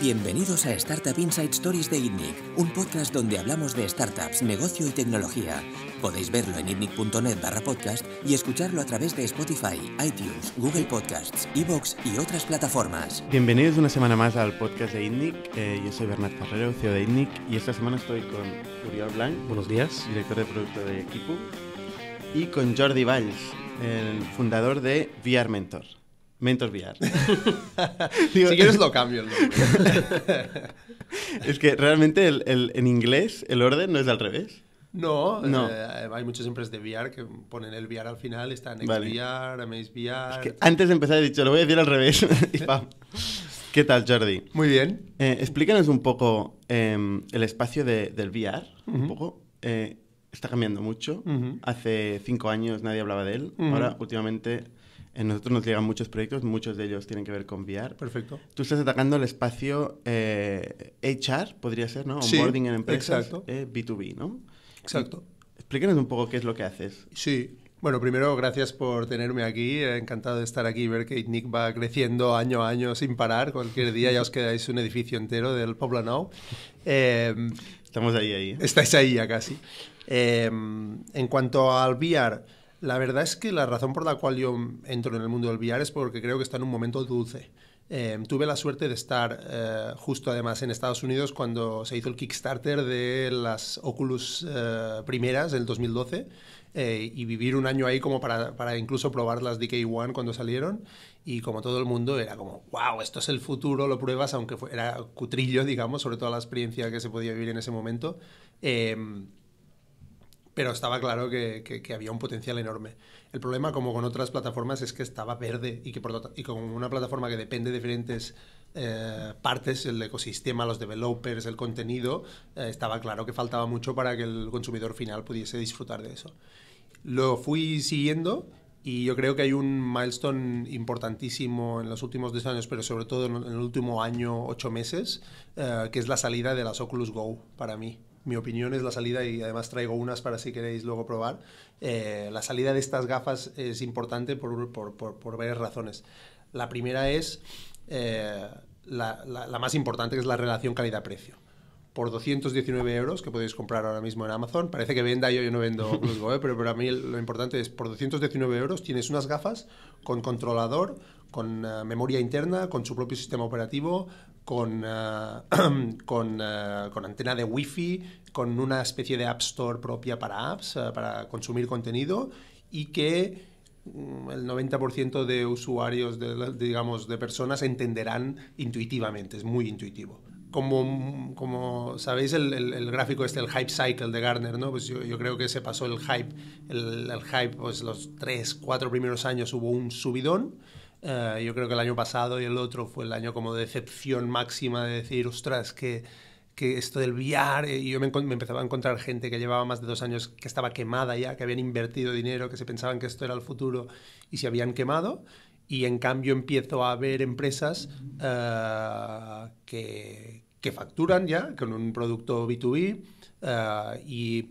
Bienvenidos a Startup Inside Stories de ITNIC, un podcast donde hablamos de startups, negocio y tecnología. Podéis verlo en itnic.net barra podcast y escucharlo a través de Spotify, iTunes, Google Podcasts, Evox y otras plataformas. Bienvenidos una semana más al podcast de ITNIC. Eh, yo soy Bernat Ferrero, CEO de ITNIC, y esta semana estoy con Uriol Blanc. Buenos días. Director de producto de Equipo. Y con Jordi Valls, el fundador de VR Mentor. Mentor VR. si quieres lo cambio el nombre. es que realmente el, en inglés el orden no es al revés. No, no. Eh, hay muchas empresas de VR que ponen el VR al final, están XVR, Amaze VR... Es que antes de empezar he dicho, lo voy a decir al revés. ¿Qué tal, Jordi? Muy bien. Eh, explícanos un poco em, el espacio del VR. Un poco. Eh, está cambiando mucho. Hace cinco años nadie hablaba de él. Ahora, últimamente, en nosotros nos llegan muchos proyectos, muchos de ellos tienen que ver con VR. Perfecto. Tú estás atacando el espacio eh, HR, podría ser, ¿no? Onboarding en empresas. Exacto. B2B, ¿no? Exacto. explícanos un poco qué es lo que haces. Sí. Bueno, primero, gracias por tenerme aquí. Encantado de estar aquí y ver que Nick va creciendo año a año sin parar. Cualquier día ya os quedáis un edificio entero del Pobla Now. Estamos ahí, ahí. ¿eh? Estáis ahí ya casi. Em, en cuanto al VR la verdad es que la razón por la cual yo entro en el mundo del VR es porque creo que está en un momento dulce. Em, tuve la suerte de estar eh, justo además en Estados Unidos cuando se hizo el Kickstarter de las Oculus eh, primeras del 2012 eh, y vivir un año ahí como para, para, incluso probar las DK1 cuando salieron y como todo el mundo era como, wow, esto es el futuro, lo pruebas, aunque era cutrillo, digamos, sobre todo la experiencia que se podía vivir en ese momento. Pero estaba claro que, había un potencial enorme. El problema, como con otras plataformas, es que estaba verde y que y con una plataforma que depende de diferentes eh, partes, el ecosistema, los developers, el contenido, eh, estaba claro que faltaba mucho para que el consumidor final pudiese disfrutar de eso. Lo fui siguiendo y yo creo que hay un milestone importantísimo en los últimos 10 años, pero sobre todo en el último año, 8 meses, eh, que es la salida de las Oculus Go para mí mi opinión es la salida, y además traigo unas para si queréis luego probar, eh, la salida de estas gafas es importante por, por, por, varias razones. La primera es eh, la, la, más importante, que es la relación calidad-precio. Por 219 euros, que podéis comprar ahora mismo en Amazon, parece que venda yo, yo no vendo Go, pero para mí lo importante es, por 219 euros tienes unas gafas con controlador, con eh, memoria interna, con su propio sistema operativo, con, eh, con, eh, con, antena de wifi, con una especie de App Store propia para apps, eh, para consumir contenido y que mm, el 90% de usuarios, de, digamos, de personas entenderán intuitivamente, es muy intuitivo. Como, como sabéis, el, el, gráfico este, el hype cycle de Gartner, ¿no? Pues yo, yo creo que se pasó el hype, el hype, pues los tres, cuatro primeros años hubo un subidón, eh, yo creo que el año pasado y el otro fue el año como de decepción máxima de decir, ostras, que, que esto del VR, y yo me, me, empezaba a encontrar gente que llevaba más de dos años que estaba quemada ya, que habían invertido dinero, que se pensaban que esto era el futuro y se habían quemado. Y en cambio empiezo a ver empresas uh, que, que, facturan ya con un producto B2B uh, y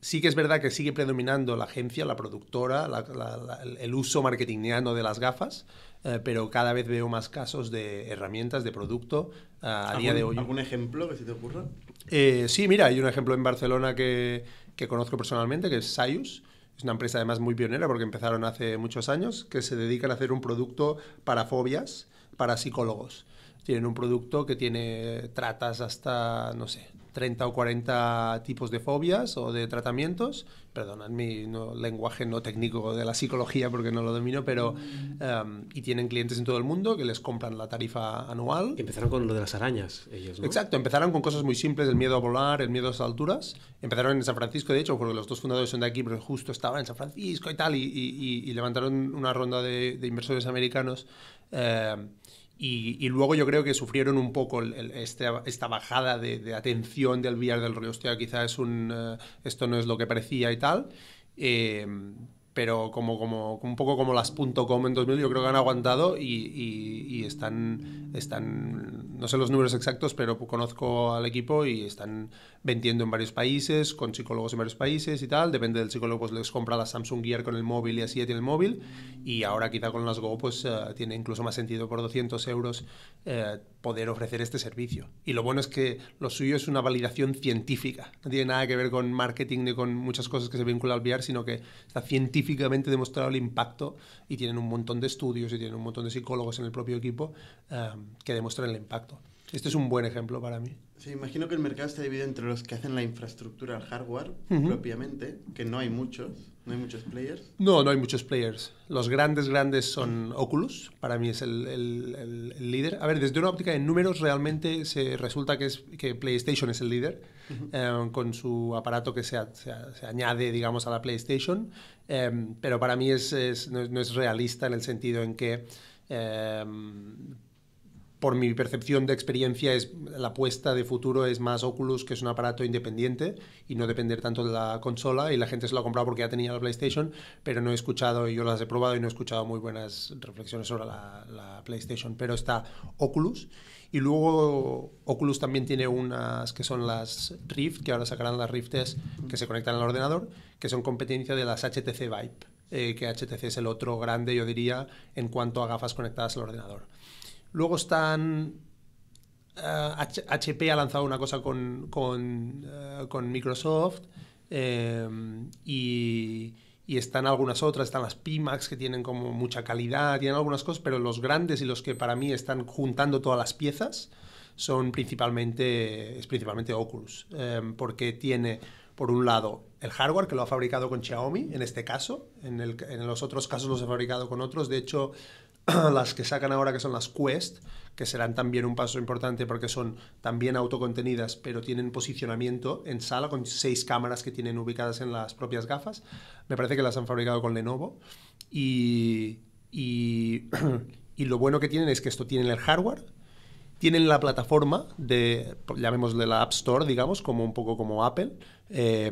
sí que es verdad que sigue predominando la agencia, la productora, la, la, el uso marketingiano de las gafas, eh, pero cada vez veo más casos de herramientas, de producto uh, a día de hoy. ¿Algún ejemplo que se te ocurra? Eh, sí, mira, hay un ejemplo en Barcelona que, que conozco personalmente, que es Sayus. Es una empresa además muy pionera porque empezaron hace muchos años, que se dedican a hacer un producto para fobias, para psicólogos. Tienen un producto que tiene tratas hasta, no sé, 30 o 40 tipos de fobias o de tratamientos. Perdonad mi lenguaje no técnico de la psicología porque no lo domino, pero. Um, y tienen clientes en todo el mundo que les compran la tarifa anual. Empezaron con lo de las arañas, ellos, ¿no? Exacto, empezaron con cosas muy simples: el miedo a volar, el miedo a las alturas. Empezaron en San Francisco, de hecho, porque los dos fundadores son de aquí, pero justo estaban en San Francisco y tal, y, y, y levantaron una ronda de, de inversores americanos. Eh, y, luego yo creo que sufrieron un poco este, esta bajada de, atención del VR del rollo, hostia, quizás es un, eh, esto no es lo que parecía y tal. Eh, pero como, como un poco como las .com en 2000, yo creo que han aguantado y, y, y, están, están, no sé los números exactos, pero conozco al equipo y están vendiendo en varios países, con psicólogos en varios países y tal. Depende del psicólogo, pues les compra la Samsung Gear con el móvil y así ya tiene el móvil. Y ahora quizá con las Go, pues uh, tiene incluso más sentido por 200 euros uh, poder ofrecer este servicio. Y lo bueno es que lo suyo es una validación científica. No tiene nada que ver con marketing ni con muchas cosas que se vinculan al VR, sino que está científicamente demostrado el impacto y tienen un montón de estudios y tienen un montón de psicólogos en el propio equipo uh, que demuestran el impacto. Este es un buen ejemplo para mí. Sí, imagino que el mercado está dividido entre los que hacen la infraestructura, el hardware, uh -huh. propiamente, que no hay muchos, no hay muchos players. No, no hay muchos players. Los grandes, grandes son Oculus, para mí es el, el, el, el líder. A ver, desde una óptica de números, realmente se resulta que, es, que PlayStation es el líder. Eh, con su aparato que se, se, añade, digamos, a la PlayStation. Eh, pero para mí es, es no, es realista en el sentido en que... Eh, por mi percepción de experiencia, es, la apuesta de futuro es más Oculus, que es un aparato independiente y no depender tanto de la consola. Y la gente se lo ha comprado porque ya tenía la PlayStation, pero no he escuchado, y yo las he probado y no he escuchado muy buenas reflexiones sobre la PlayStation. Pero está Oculus. Y luego Oculus también tiene unas que son las Rift, que ahora sacarán las Rift que se conectan al ordenador, que son competencia de las HTC Vive, eh, que HTC es el otro grande, yo diría, en cuanto a gafas conectadas al ordenador. Luego están. Uh, eh, HP ha lanzado una cosa con, con, con Microsoft eh, y, y, están algunas otras. Están las Pimax que tienen como mucha calidad, tienen algunas cosas, pero los grandes y los que para mí están juntando todas las piezas son principalmente, es principalmente Oculus, eh, porque tiene por un lado el hardware que lo ha fabricado con Xiaomi en este caso, en, el, en los otros casos los ha fabricado con otros, de hecho las que sacan ahora que son las Quest, que serán también un paso importante porque son también autocontenidas, pero tienen posicionamiento en sala con seis cámaras que tienen ubicadas en las propias gafas. Me parece que las han fabricado con Lenovo. Y, y, lo bueno que tienen es que esto tienen el hardware, tienen la plataforma de, llamémosle la App Store, digamos, como un poco como Apple, eh,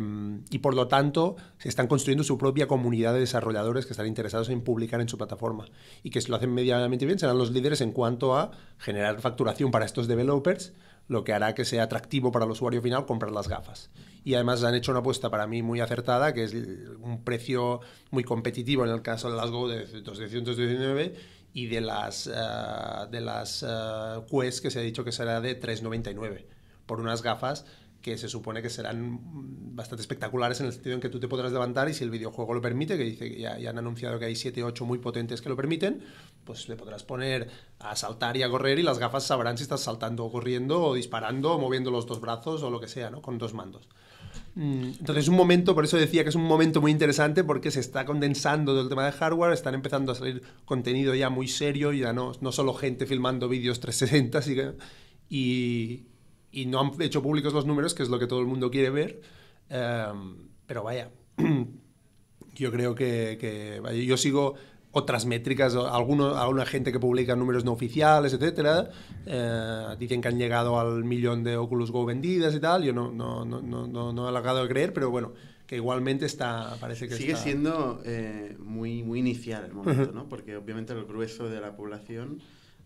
y por lo tanto se están construyendo su propia comunidad de desarrolladores que están interesados en publicar en su plataforma y que si lo hacen medianamente bien serán los líderes en cuanto a generar facturación para estos developers, lo que hará que sea atractivo para el usuario final comprar las gafas. Y además han hecho una apuesta para mí muy acertada, que es un precio muy competitivo en el caso de las Go de 219 y de las, uh, de las uh, Quest que se ha dicho que será de 3,99 por unas gafas que se supone que serán bastante espectaculares en el sentido en que tú te podrás levantar y si el videojuego lo permite, que dice ya, ya han anunciado que hay 7 o 8 muy potentes que lo permiten, pues le podrás poner a saltar y a correr y las gafas sabrán si estás saltando o corriendo o disparando o moviendo los dos brazos o lo que sea, ¿no? Con dos mandos. Entonces es un momento, por eso decía que es un momento muy interesante porque se está condensando todo el tema de hardware, están empezando a salir contenido ya muy serio, ya no, no solo gente filmando vídeos 360, así que, y, y no han hecho públicos los números, que es lo que todo el mundo quiere ver, um, pero vaya, yo creo que, yo sigo otras métricas, alguno, alguna gente que publica números no oficiales, etcétera, eh, dicen que han llegado al millón de Oculus Go vendidas y tal, yo no, no, no, no, no, no he llegado a creer, pero bueno, que igualmente está, parece que Sigue está... siendo eh, muy, muy inicial el momento. ¿no? Porque obviamente el grueso de la población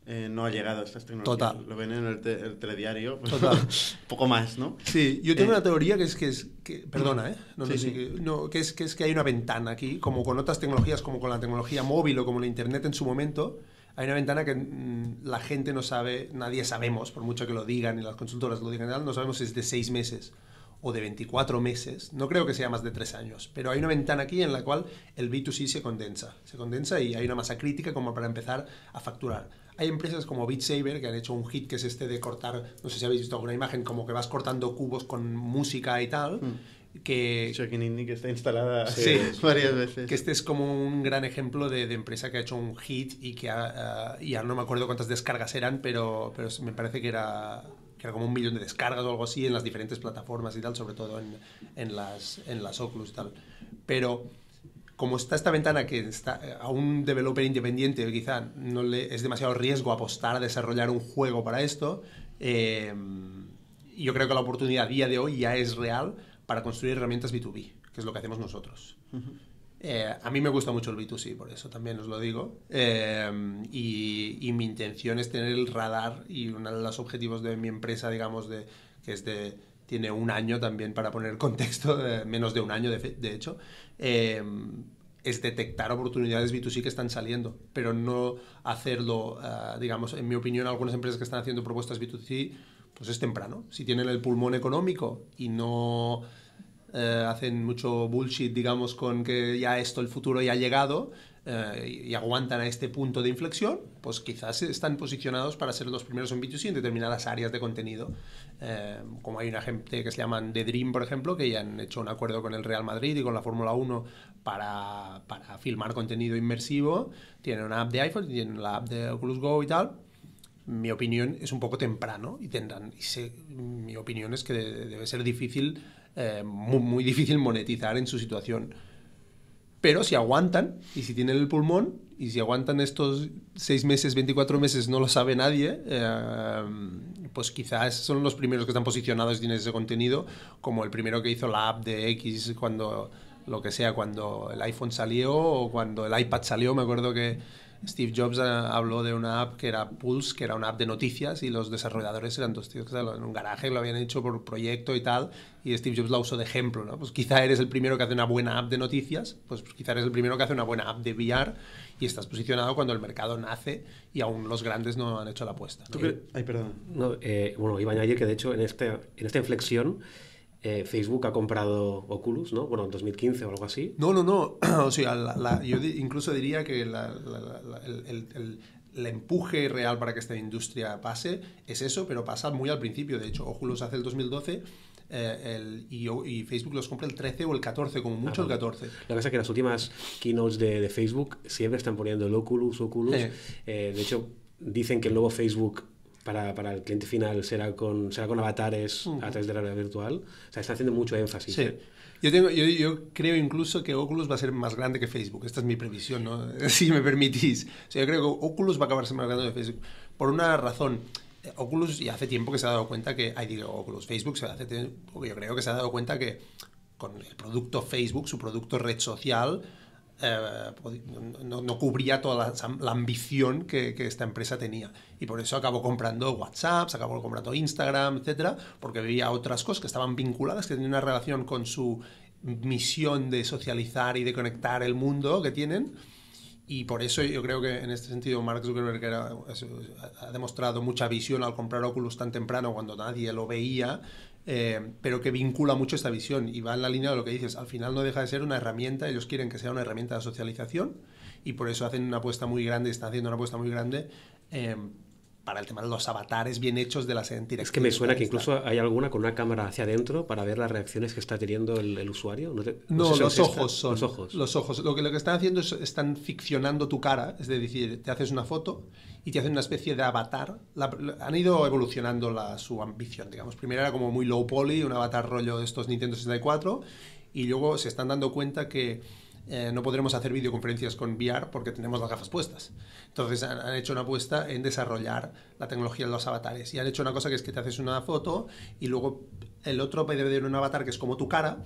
eh, no ha llegado a estas tecnologías. Total. Lo ven en el, te el telediario. Pues, Total. poco más, ¿no? Sí, yo tengo eh, una teoría que es que es. Que, perdona, ¿eh? No, sí, no, sí. Que, no, que, es, que es que hay una ventana aquí, como con otras tecnologías, como con la tecnología móvil o como la internet en su momento. Hay una ventana que mmm, la gente no sabe, nadie sabemos, por mucho que lo digan y las consultoras lo digan, no sabemos si es de seis meses o de 24 meses, no creo que sea más de 3 años, pero hay una ventana aquí en la cual el B2C se condensa, se condensa y hay una masa crítica como para empezar a facturar. Hay empresas como Beat Saber que han hecho un hit que es este de cortar, no sé si habéis visto alguna imagen, como que vas cortando cubos con música y tal. Mm. Que, que, que está instalada sí, varias veces. Que este es como un gran ejemplo de, de empresa que ha hecho un hit y que ha, uh, ya no me acuerdo cuántas descargas eran, pero, pero me parece que era que era como un millón de descargas o algo así en las diferentes plataformas y tal, sobre todo en, en, las, en las Oculus y tal. Pero como está esta ventana que está a un developer independiente quizá no le es demasiado riesgo apostar a desarrollar un juego para esto, eh, yo creo que la oportunidad a día de hoy ya es real para construir herramientas B2B, que es lo que hacemos nosotros. Uh -huh. Eh, a mí me gusta mucho el B2C, por eso también os lo digo. Eh, y, y, mi intención es tener el radar y uno de los objetivos de mi empresa, digamos, de, que es de tiene un año también para poner contexto, menos de un año de, de hecho, eh, es detectar oportunidades B2C que están saliendo, pero no hacerlo, uh, digamos, en mi opinión, algunas empresas que están haciendo propuestas B2C, pues es temprano. Si tienen el pulmón económico y no eh, hacen mucho bullshit, digamos, con que ya esto, el futuro ya ha llegado eh, y aguantan a este punto de inflexión, pues quizás están posicionados para ser los primeros en B2C en determinadas áreas de contenido. Eh, como hay una gente que se llaman The Dream, por ejemplo, que ya han hecho un acuerdo con el Real Madrid y con la Fórmula 1 para, para filmar contenido inmersivo. Tienen una app de iPhone, tienen la app de Oculus Go y tal mi opinión es un poco temprano y tendrán y sé, mi opinión es que debe ser difícil eh, muy, muy, difícil monetizar en su situación. Pero si aguantan, y si tienen el pulmón, y si aguantan estos 6 meses, 24 meses, no lo sabe nadie, eh, pues quizás son los primeros que están posicionados y tienen ese contenido, como el primero que hizo la app de X cuando, lo que sea, cuando el iPhone salió o cuando el iPad salió, me acuerdo que Steve Jobs eh, habló de una app que era Pulse, que era una app de noticias, y los desarrolladores eran dos tíos que en un garaje lo habían hecho por proyecto y tal, y Steve Jobs la usó de ejemplo, ¿no? Pues quizá eres el primero que hace una buena app de noticias, pues, pues quizá eres el primero que hace una buena app de VR, y estás posicionado cuando el mercado nace y aún los grandes no han hecho la apuesta. Ay, perdón. No, eh, bueno, iba a añadir que de hecho en, este, en esta inflexión eh, Facebook ha comprado Oculus, ¿no? Bueno, en 2015 o algo así. No, no, no. o sea, yo incluso diría que el, el, empuje real para que esta industria pase es eso, pero pasa muy al principio. De hecho, Oculus hace el 2012 eh, y, Facebook los compra el 13 o el 14, como mucho ah, el 14. La verdad es que las últimas keynotes de, Facebook siempre están poniendo el Oculus, Oculus. Eh, de hecho, dicen que el nuevo Facebook para, para, el cliente final será con, será con avatares a través de la realidad virtual. O sea, está haciendo mucho énfasis. Sí. Yo, tengo, yo, yo, creo incluso que Oculus va a ser más grande que Facebook. Esta es mi previsión, ¿no? si me permitís. O sea, yo creo que Oculus va a acabar siendo más grande que Facebook. Por una razón. Oculus ya hace tiempo que se ha dado cuenta que, ay, digo, Oculus, Facebook se hace tiempo, yo creo que se ha dado cuenta que con el producto Facebook, su producto red social, eh, no, cubría toda la, ambición que, esta empresa tenía. Y por eso acabó comprando WhatsApp, acabó comprando Instagram, etcétera, porque veía otras cosas que estaban vinculadas, que tenían una relación con su misión de socializar y de conectar el mundo que tienen. Y por eso yo creo que en este sentido Mark Zuckerberg ha demostrado mucha visión al comprar Oculus tan temprano cuando nadie lo veía eh, pero que vincula mucho esta visión y va en la línea de lo que dices. Al final no deja de ser una herramienta, ellos quieren que sea una herramienta de socialización y por eso hacen una apuesta muy grande, están haciendo una apuesta muy grande. Eh, para el tema de los avatares bien hechos de las entidades. Es que me suena que incluso hay alguna con una cámara hacia adentro para ver las reacciones que está teniendo el, usuario. No, los ojos son. Los ojos. Los ojos. Lo que, lo que están haciendo es están ficcionando tu cara, es decir, te haces una foto y te hacen una especie de avatar. han ido evolucionando la, su ambición, digamos. Primero era como muy low poly, un avatar rollo de estos Nintendo 64, y luego se están dando cuenta que eh, no podremos hacer videoconferencias con VR porque tenemos las gafas puestas. Entonces han, hecho una apuesta en desarrollar la tecnología de los avatares. Y han hecho una cosa que es que te haces una foto y luego el otro puede ver un avatar que es como tu cara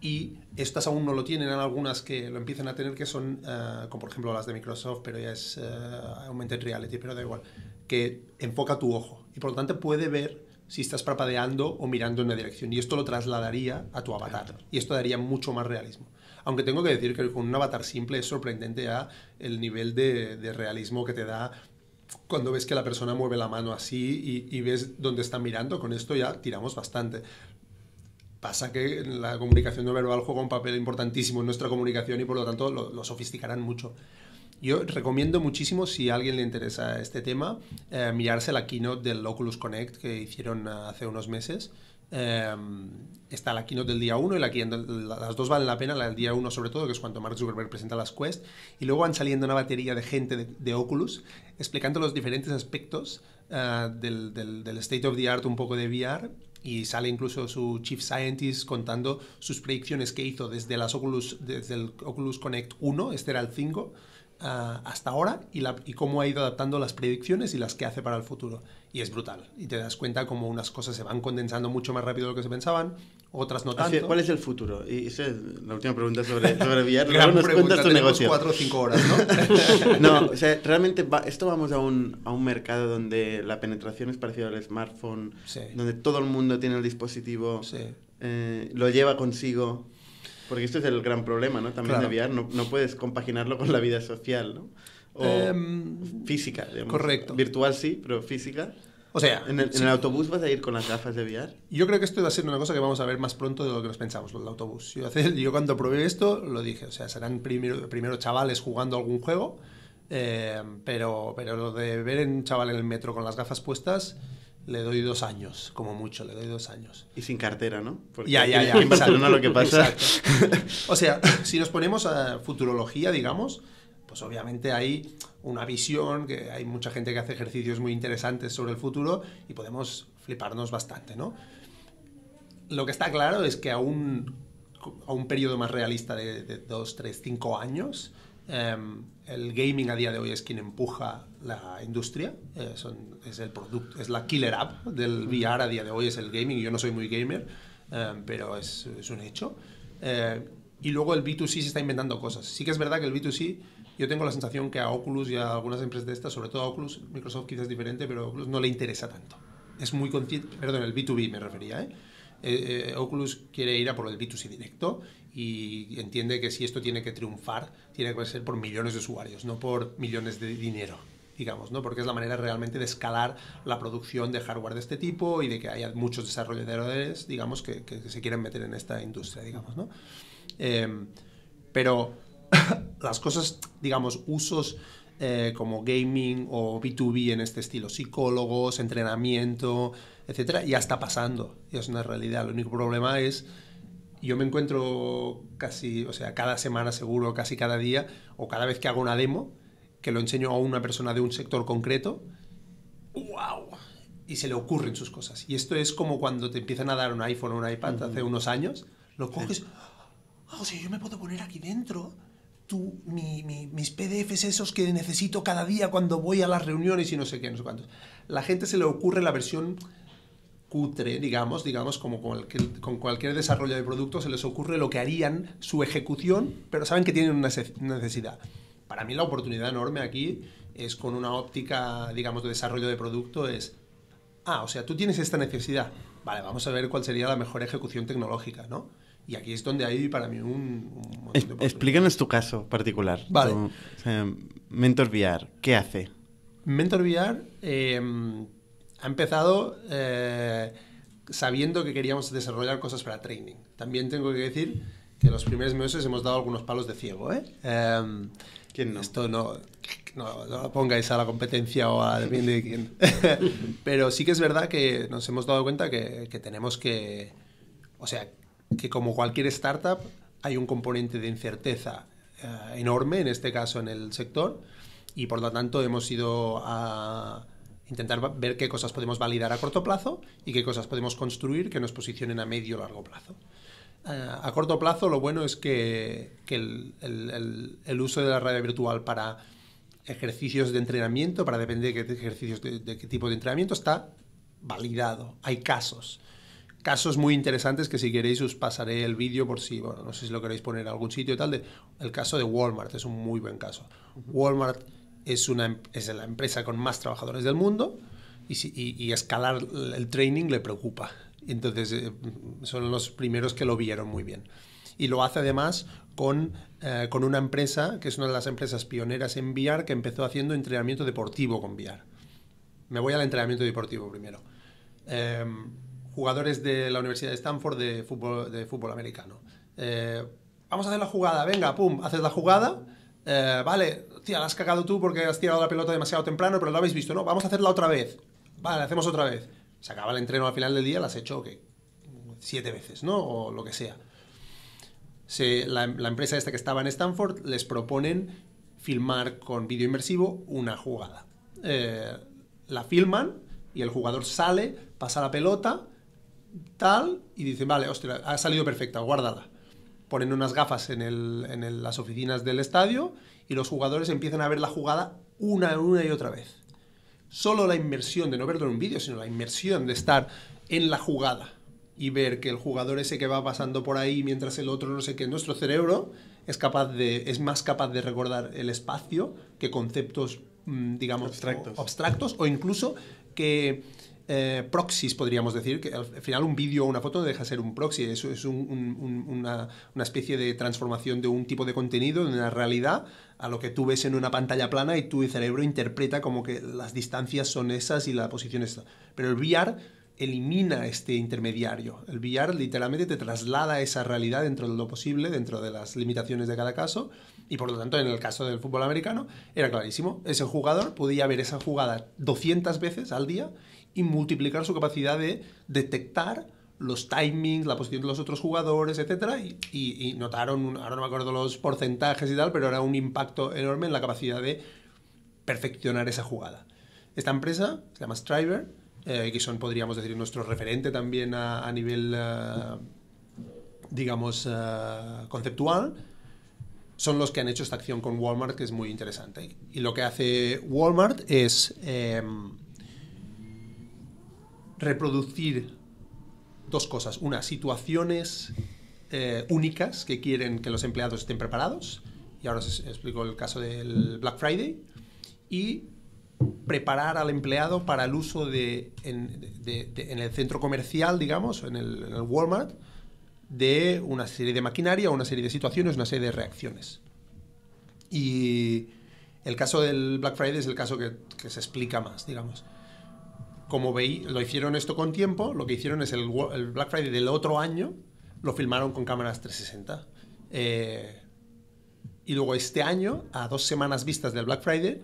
y estas aún no lo tienen, hay algunas que lo empiezan a tener que son, eh, como por ejemplo las de Microsoft, pero ya es uh, Augmented Reality, pero da igual, que enfoca tu ojo y por lo tanto puede ver si estás parpadeando o mirando en una dirección y esto lo trasladaría a tu avatar y esto daría mucho más realismo. Aunque tengo que decir que con un avatar simple es sorprendente ya el nivel de, realismo que te da cuando ves que la persona mueve la mano así y, ves dónde está mirando, con esto ya tiramos bastante. Pasa que la comunicación no verbal juega un papel importantísimo en nuestra comunicación y por lo tanto lo, sofisticarán mucho. Yo recomiendo muchísimo, si a alguien le interesa este tema, eh, mirarse la keynote del Oculus Connect que hicieron hace unos meses. Em, está la keynote del día 1 y la keynote, las dos valen la pena, la del día 1 sobre todo, que es cuando Mark Zuckerberg presenta las Quest, y luego van saliendo una batería de gente de, Oculus explicando los diferentes aspectos eh, del, del, state of the art un poco de VR y sale incluso su chief scientist contando sus predicciones que hizo desde las Oculus desde el Oculus Connect 1, este era el 5 hasta ahora y, la, y cómo ha ido adaptando las predicciones y las que hace para el futuro. Y es brutal. Y te das cuenta como unas cosas se van condensando mucho más rápido de lo que se pensaban, otras no tanto. ¿Cuál es el futuro? Y esa es la última pregunta sobre, sobre VR. Gran nos pregunta, cuentas tu tenemos negocio. cuatro o cinco horas, ¿no? No, o sea, realmente va- esto vamos a un, a un mercado donde la penetración es parecida al smartphone, Sí. donde todo el mundo tiene el dispositivo, Sí. eh, lo lleva consigo. Porque esto es el gran problema, ¿no? También Claro. de VR, no, no puedes compaginarlo con la vida social, ¿no? O Em, física, digamos. correcto. Virtual sí, pero física. O sea, ¿En el, en sí. el autobús vas a ir con las gafas de VR? Yo creo que esto va a ser una cosa que vamos a ver más pronto de lo que nos pensamos, lo del autobús. Yo, yo cuando probé esto lo dije, o sea, serán primero, primero chavales jugando algún juego, eh, pero, pero lo de ver un chaval en el metro con las gafas puestas, le doy dos años, como mucho, le doy dos años. Y sin cartera, ¿no? Porque Ya, ya, ya. En Barcelona lo que pasa... Exacto. O sea, si nos ponemos a futurología, digamos, pues obviamente hay una visión, que hay mucha gente que hace ejercicios muy interesantes sobre el futuro y podemos fliparnos bastante, ¿no? Lo que está claro es que a un, a un periodo más realista de, de dos, tres, cinco años, em, el gaming a día de hoy es quien empuja la industria, eh, son- es el producto, es la killer app del VR a día de hoy, es el gaming. Yo no soy muy gamer, em, pero es, es un hecho. Eh, y luego el B2C se está inventando cosas. Sí que es verdad que el B2C, yo tengo la sensación que a Oculus y a algunas empresas de estas, sobre todo a Oculus, Microsoft quizás es diferente, pero a Oculus no le interesa tanto. Es muy consciente, perdón, el B2B me refería, ¿eh? Eh, eh, Oculus quiere ir a por el B2C directo y entiende que si esto tiene que triunfar, tiene que ser por millones de usuarios, no por millones de dinero, digamos, ¿no? Porque es la manera realmente de escalar la producción de hardware de este tipo y de que haya muchos desarrolladores, digamos, que, se quieren meter en esta industria, digamos, ¿no? Eh, pero las cosas, digamos, usos eh, como gaming o B2B en este estilo, psicólogos, entrenamiento, etcétera, ya está pasando, es una realidad. El único problema es, yo me encuentro casi, o sea, cada semana seguro, casi cada día, o cada vez que hago una demo, que lo enseño a una persona de un sector concreto, ¡wow! Y se le ocurren sus cosas. Y esto es como cuando te empiezan a dar un iPhone o un iPad hace unos años, lo coges, ah, o sea, yo me puedo poner aquí dentro tú, mi- mi- mis PDFs esos que necesito cada día cuando voy a las reuniones y no sé qué, no sé cuántos. La gente se le ocurre la versión cutre, digamos, digamos como con, el con cualquier desarrollo de producto se les ocurre lo que harían, su ejecución, pero saben que tienen una nece- necesidad. Para mí la oportunidad enorme aquí es con una óptica, digamos, de desarrollo de producto, es, ah, o sea, tú tienes esta necesidad, vale, vamos a ver cuál sería la mejor ejecución tecnológica, ¿no? Y aquí es donde hay para mí un, un de Es- explícanos tu caso particular. Vale. Tu, Mentor VR, ¿qué hace? Mentor VR eh, ha empezado eh, sabiendo que queríamos desarrollar cosas para training. También tengo que decir que los primeros meses hemos dado algunos palos de ciego. ¿eh? Esto no, no, lo pongáis a la competencia o a depende de quién. Pero sí que es verdad que nos hemos dado cuenta que, que tenemos que, o sea, que como cualquier startup hay un componente de incerteza eh, enorme, en este caso en el sector, y por lo tanto hemos ido a intentar ver qué cosas podemos validar a corto plazo y qué cosas podemos construir que nos posicionen a medio o largo plazo. Eh, a corto plazo lo bueno es que, que el, el- el- el uso de la realidad virtual para ejercicios de entrenamiento, para depender de qué ejercicios de, de qué tipo de entrenamiento, está validado. Hay casos. Casos muy interesantes que si queréis os pasaré el vídeo por si, bueno, no sé si lo queréis poner en algún sitio y tal, de, el caso de Walmart es un muy buen caso. Walmart es, una, em- es la empresa con más trabajadores del mundo y, si- y- y escalar el training le preocupa. Entonces eh, son los primeros que lo vieron muy bien. Y lo hace además con, eh, con una empresa que es una de las empresas pioneras en VR que empezó haciendo entrenamiento deportivo con VR. Me voy al entrenamiento deportivo primero. Eh, jugadores de la Universidad de Stanford de fútbol, de fútbol americano. Eh, vamos a hacer la jugada, venga, pum, haces la jugada. vale, tía, la has cagado tú porque has tirado la pelota demasiado temprano, pero lo habéis visto, ¿no? Vamos a hacerla otra vez. Vale, hacemos otra vez. Se acaba el entreno al final del día, la has hecho. Siete veces, ¿no? O lo que sea. Se- la, empresa esta que estaba en Stanford les proponen filmar con vídeo inmersivo una jugada. Eh, la filman y el jugador sale, pasa la pelota, tal, y dice, vale, ostras, ha salido perfecta, guárdala. ponen unas gafas en las oficinas del estadio y los jugadores empiezan a ver la jugada una, una y otra vez. Solo la inmersión de no verlo en un vídeo, sino la inmersión de estar en la jugada y ver que el jugador ese que va pasando por ahí mientras el otro no sé qué, nuestro cerebro es capaz de es más capaz de recordar el espacio que conceptos mm, digamos abstractos, abstractos o incluso que eh, proxies, podríamos decir, que al final un vídeo o una foto deja de ser un proxy, eso es una, especie de transformación de un tipo de contenido, de una realidad, a lo que tú ves en una pantalla plana y tu cerebro interpreta como que las distancias son esas y la posición es esta. Pero el VR elimina este intermediario. El VR literalmente te traslada esa realidad dentro de lo posible, dentro de las limitaciones de cada caso, y por lo tanto en el caso del fútbol americano era clarísimo. Ese jugador podía ver esa jugada 200 veces al día y multiplicar su capacidad de detectar los timings, la posición de los otros jugadores, etc. Y, notaron, ahora no me acuerdo los porcentajes y tal, pero era un impacto enorme en la capacidad de perfeccionar esa jugada. Esta empresa se llama Striver, eh, que son, podríamos decir, nuestro referente también a, nivel, eh, digamos, eh, conceptual, son los que han hecho esta acción con Walmart, que es muy interesante. Y lo que hace Walmart es reproducir dos cosas. Una, situaciones eh, únicas que quieren que los empleados estén preparados. Y ahora os explico el caso del Black Friday. Y preparar al empleado para el uso de, en, el centro comercial, digamos, en el, Walmart, de una serie de maquinaria, una serie de situaciones, una serie de reacciones. Y el caso del Black Friday es el caso que, que se explica más, digamos como veí, lo hicieron esto con tiempo, lo que hicieron es el, Black Friday del otro año, lo filmaron con cámaras 360. Eh, y luego este año, a dos semanas vistas del Black Friday,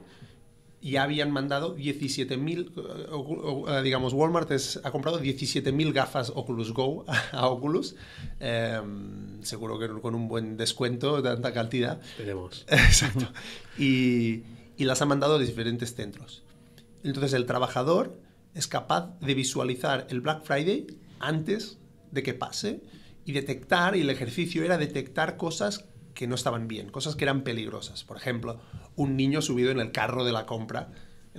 ya habían mandado 17.000, eh, digamos, Walmart ha comprado 17.000 gafas Oculus Go a, Oculus, em, seguro que con un buen descuento de tanta cantidad. Tenemos. Exacto. Y, y las ha mandado a diferentes centros. Entonces el trabajador es capaz de visualizar el Black Friday antes de que pase y detectar, y el ejercicio era detectar cosas que no estaban bien, cosas que eran peligrosas. Por ejemplo, un niño subido en el carro de la compra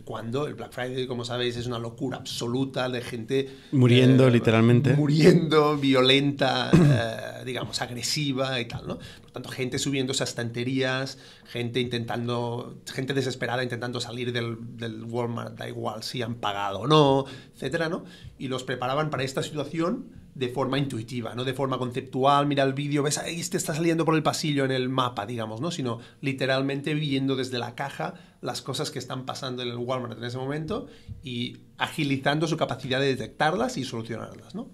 cuando el Black Friday, como sabéis, es una locura absoluta de gente... Muriendo, eh, literalmente. Muriendo, violenta, eh, digamos, agresiva y tal, ¿no? Por tanto, gente subiendo esas estanterías, gente intentando, gente desesperada intentando salir del, del Walmart, da igual si han pagado o no, etcétera, ¿no? Y los preparaban para esta situación de forma intuitiva, no de forma conceptual, mira el vídeo, ves ahí te está saliendo por el pasillo en el mapa, digamos, ¿no? Sino literalmente viendo desde la caja las cosas que están pasando en el Walmart en ese momento y agilizando su capacidad de detectarlas y solucionarlas, ¿no?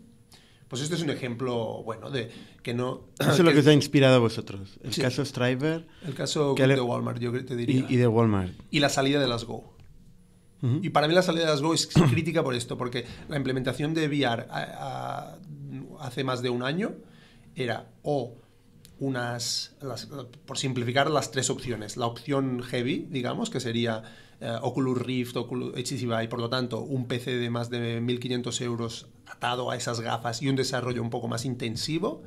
Pues este es un ejemplo, bueno, de que no... Eso es lo que os ha inspirado a vosotros. El caso Striver... El caso de Walmart, yo te diría. Y, y de Walmart. Y la salida de las Go. Y para mí la salida de las Go es crítica por esto, porque la implementación de VR hace más de un año era o unas, por simplificar, las tres opciones. La opción heavy, digamos, que sería eh, Oculus Rift, Oculus HTC Vive, por lo tanto, un PC de más de 1.500 euros atado a esas gafas y un desarrollo un poco más intensivo.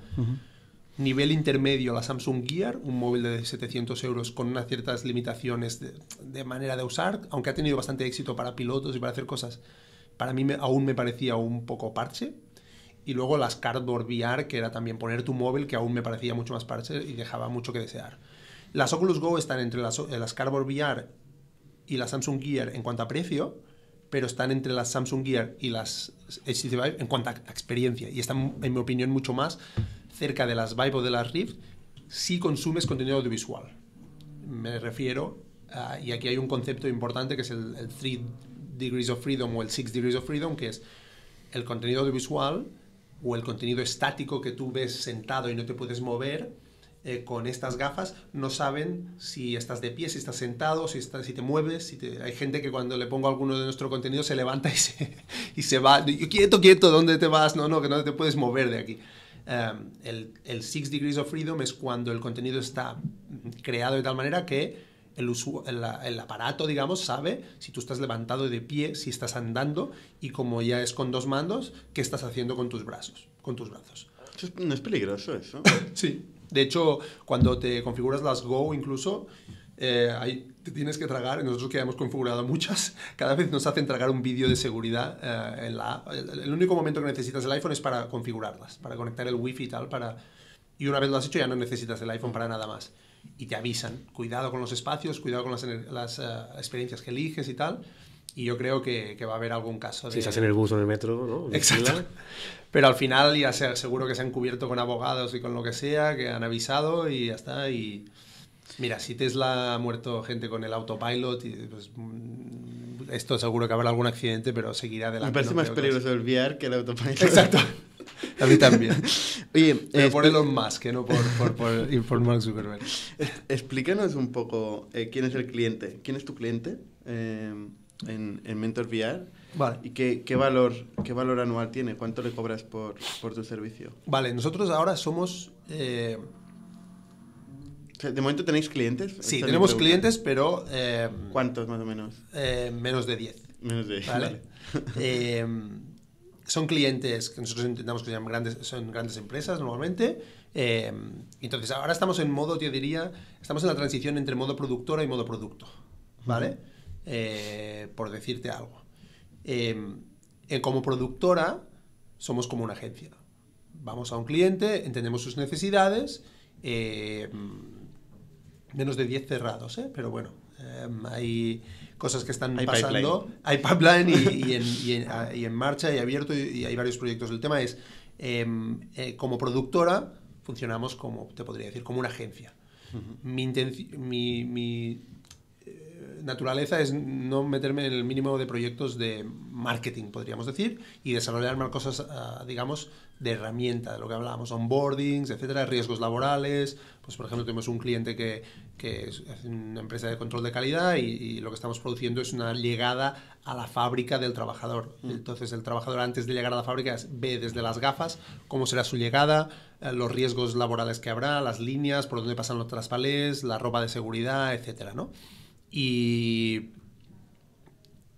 Nivel intermedio, la Samsung Gear, un móvil de 700 euros con unas ciertas limitaciones de, manera de usar, aunque ha tenido bastante éxito para pilotos y para hacer cosas, para mí aún me parecía un poco parche. Y luego las Cardboard VR, que era también poner tu móvil, que aún me parecía mucho más parche y dejaba mucho que desear. Las Oculus Go están entre las, las Cardboard VR y la Samsung Gear en cuanto a precio, pero están entre las Samsung Gear y las HTC Vive en cuanto a experiencia. Y están, en mi opinión, mucho más cerca de las Vive o de las Rift si consumes contenido audiovisual. Me refiero, y aquí hay un concepto importante que es el, 3 Degrees of Freedom o el 6 Degrees of Freedom, que es el contenido audiovisual o el contenido estático que tú ves sentado y no te puedes mover, eh, con estas gafas no saben si estás de pie, si estás sentado, si, estás, si te mueves. Si Hay gente que cuando le pongo alguno de nuestro contenido se levanta y se, y se va. Quieto, quieto, ¿dónde te vas? No, no, que no te puedes mover de aquí. Em, el, el, Six Degrees of Freedom es cuando el contenido está creado de tal manera que el, el, aparato, digamos, sabe si tú estás levantado de pie, si estás andando y como ya es con dos mandos, qué estás haciendo con tus brazos, con tus brazos. ¿No es peligroso eso? sí. De hecho, cuando te configuras las Go incluso, eh, ahí te tienes que tragar, nosotros que hemos configurado muchas, cada vez nos hacen tragar un vídeo de seguridad eh, en la el, el, único momento que necesitas el iPhone es para configurarlas, para conectar el wifi y tal, para... Y una vez lo has hecho ya no necesitas el iPhone para nada más. Y te avisan, cuidado con los espacios, cuidado con las, las uh, experiencias que eliges y tal. Y yo creo que, que, va a haber algún caso de... Si estás en el bus o en el metro, ¿no? Exacto. Pero al final ya se, seguro que se han cubierto con abogados y con lo que sea, que han avisado y ya está. Y mira, si Tesla ha muerto gente con el autopilot, pues, esto seguro que habrá algún accidente, pero seguirá adelante. Me parece no más peligroso el VR que el autopilot. Exacto. A mí también. Oye, pero eh, por Elon Musk, que no por, por, por, por Mark Zuckerberg. Explícanos un poco eh, quién es el cliente. ¿Quién es tu cliente eh, en, en, Mentor VR? Vale. ¿Y qué, qué, valor, qué valor anual tiene? ¿Cuánto le cobras por, por tu servicio? Vale, nosotros ahora somos... Eh... ¿De momento tenéis clientes? Sí, tenemos clientes, pero... Eh, ¿Cuántos más o menos? Eh, menos de 10. Menos de 10. Vale. vale. son clientes que nosotros intentamos que sean grandes, son grandes empresas normalmente. Eh, entonces, ahora estamos en modo, yo diría, estamos en la transición entre modo productora y modo producto, ¿vale? Eh, por decirte algo. Eh, como productora, somos como una agencia. Vamos a un cliente, entendemos sus necesidades, eh, menos de 10 cerrados, ¿eh? pero bueno, hay cosas que están hay pasando. Pipeline. Hay pipeline y, y, en, y, en, y, en, marcha y abierto y, hay varios proyectos. El tema es, eh, eh, como productora, funcionamos como, te podría decir, como una agencia. Uh -huh. Mi, mi, mi eh, naturaleza es no meterme en el mínimo de proyectos de marketing, podríamos decir, y desarrollar más cosas, uh, digamos, de herramienta, de lo que hablábamos, onboardings, etcétera, riesgos laborales. Pues, por ejemplo, tenemos un cliente que, que es una empresa de control de calidad y, y, lo que estamos produciendo es una llegada a la fábrica del trabajador. Mm. Entonces, el trabajador antes de llegar a la fábrica ve desde las gafas cómo será su llegada, eh, los riesgos laborales que habrá, las líneas, por dónde pasan los traspalés, la ropa de seguridad, etcétera, ¿no? Y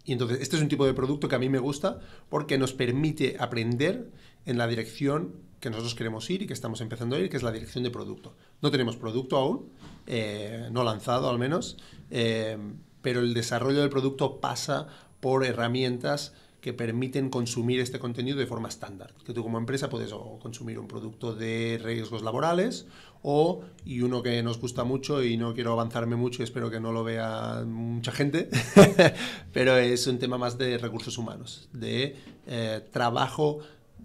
y entonces, este es un tipo de producto que a mí me gusta porque nos permite aprender en la dirección que nosotros queremos ir y que estamos empezando a ir, que es la dirección de producto. No tenemos producto aún, eh, no lanzado al menos, eh, pero el desarrollo del producto pasa por herramientas que permiten consumir este contenido de forma estándar. Que tú como empresa puedes consumir un producto de riesgos laborales o, y uno que nos gusta mucho y no quiero avanzarme mucho y espero que no lo vea mucha gente, pero es un tema más de recursos humanos, de eh, trabajo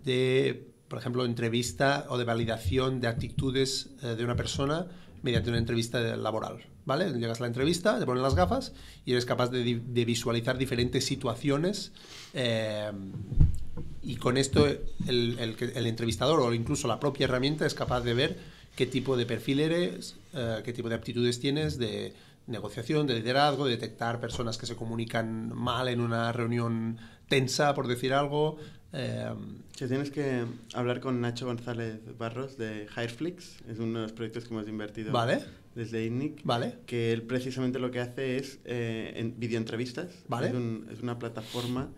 de, por ejemplo, entrevista o de validación de actitudes eh, de una persona mediante una entrevista laboral. ¿Vale? Llegas a la entrevista, te ponen las gafas y eres capaz de, visualizar diferentes situaciones eh, y con esto el, entrevistador o incluso la propia herramienta es capaz de ver qué tipo de perfil eres, eh, qué tipo de aptitudes tienes de negociación, de liderazgo, de detectar personas que se comunican mal en una reunión tensa, por decir algo. Eh, que tienes que hablar con Nacho González Barros de Hireflix, es uno de los proyectos que hemos invertido vale. desde INNIC, vale. que él precisamente lo que hace es eh, en videoentrevistas, vale. es, un, es una plataforma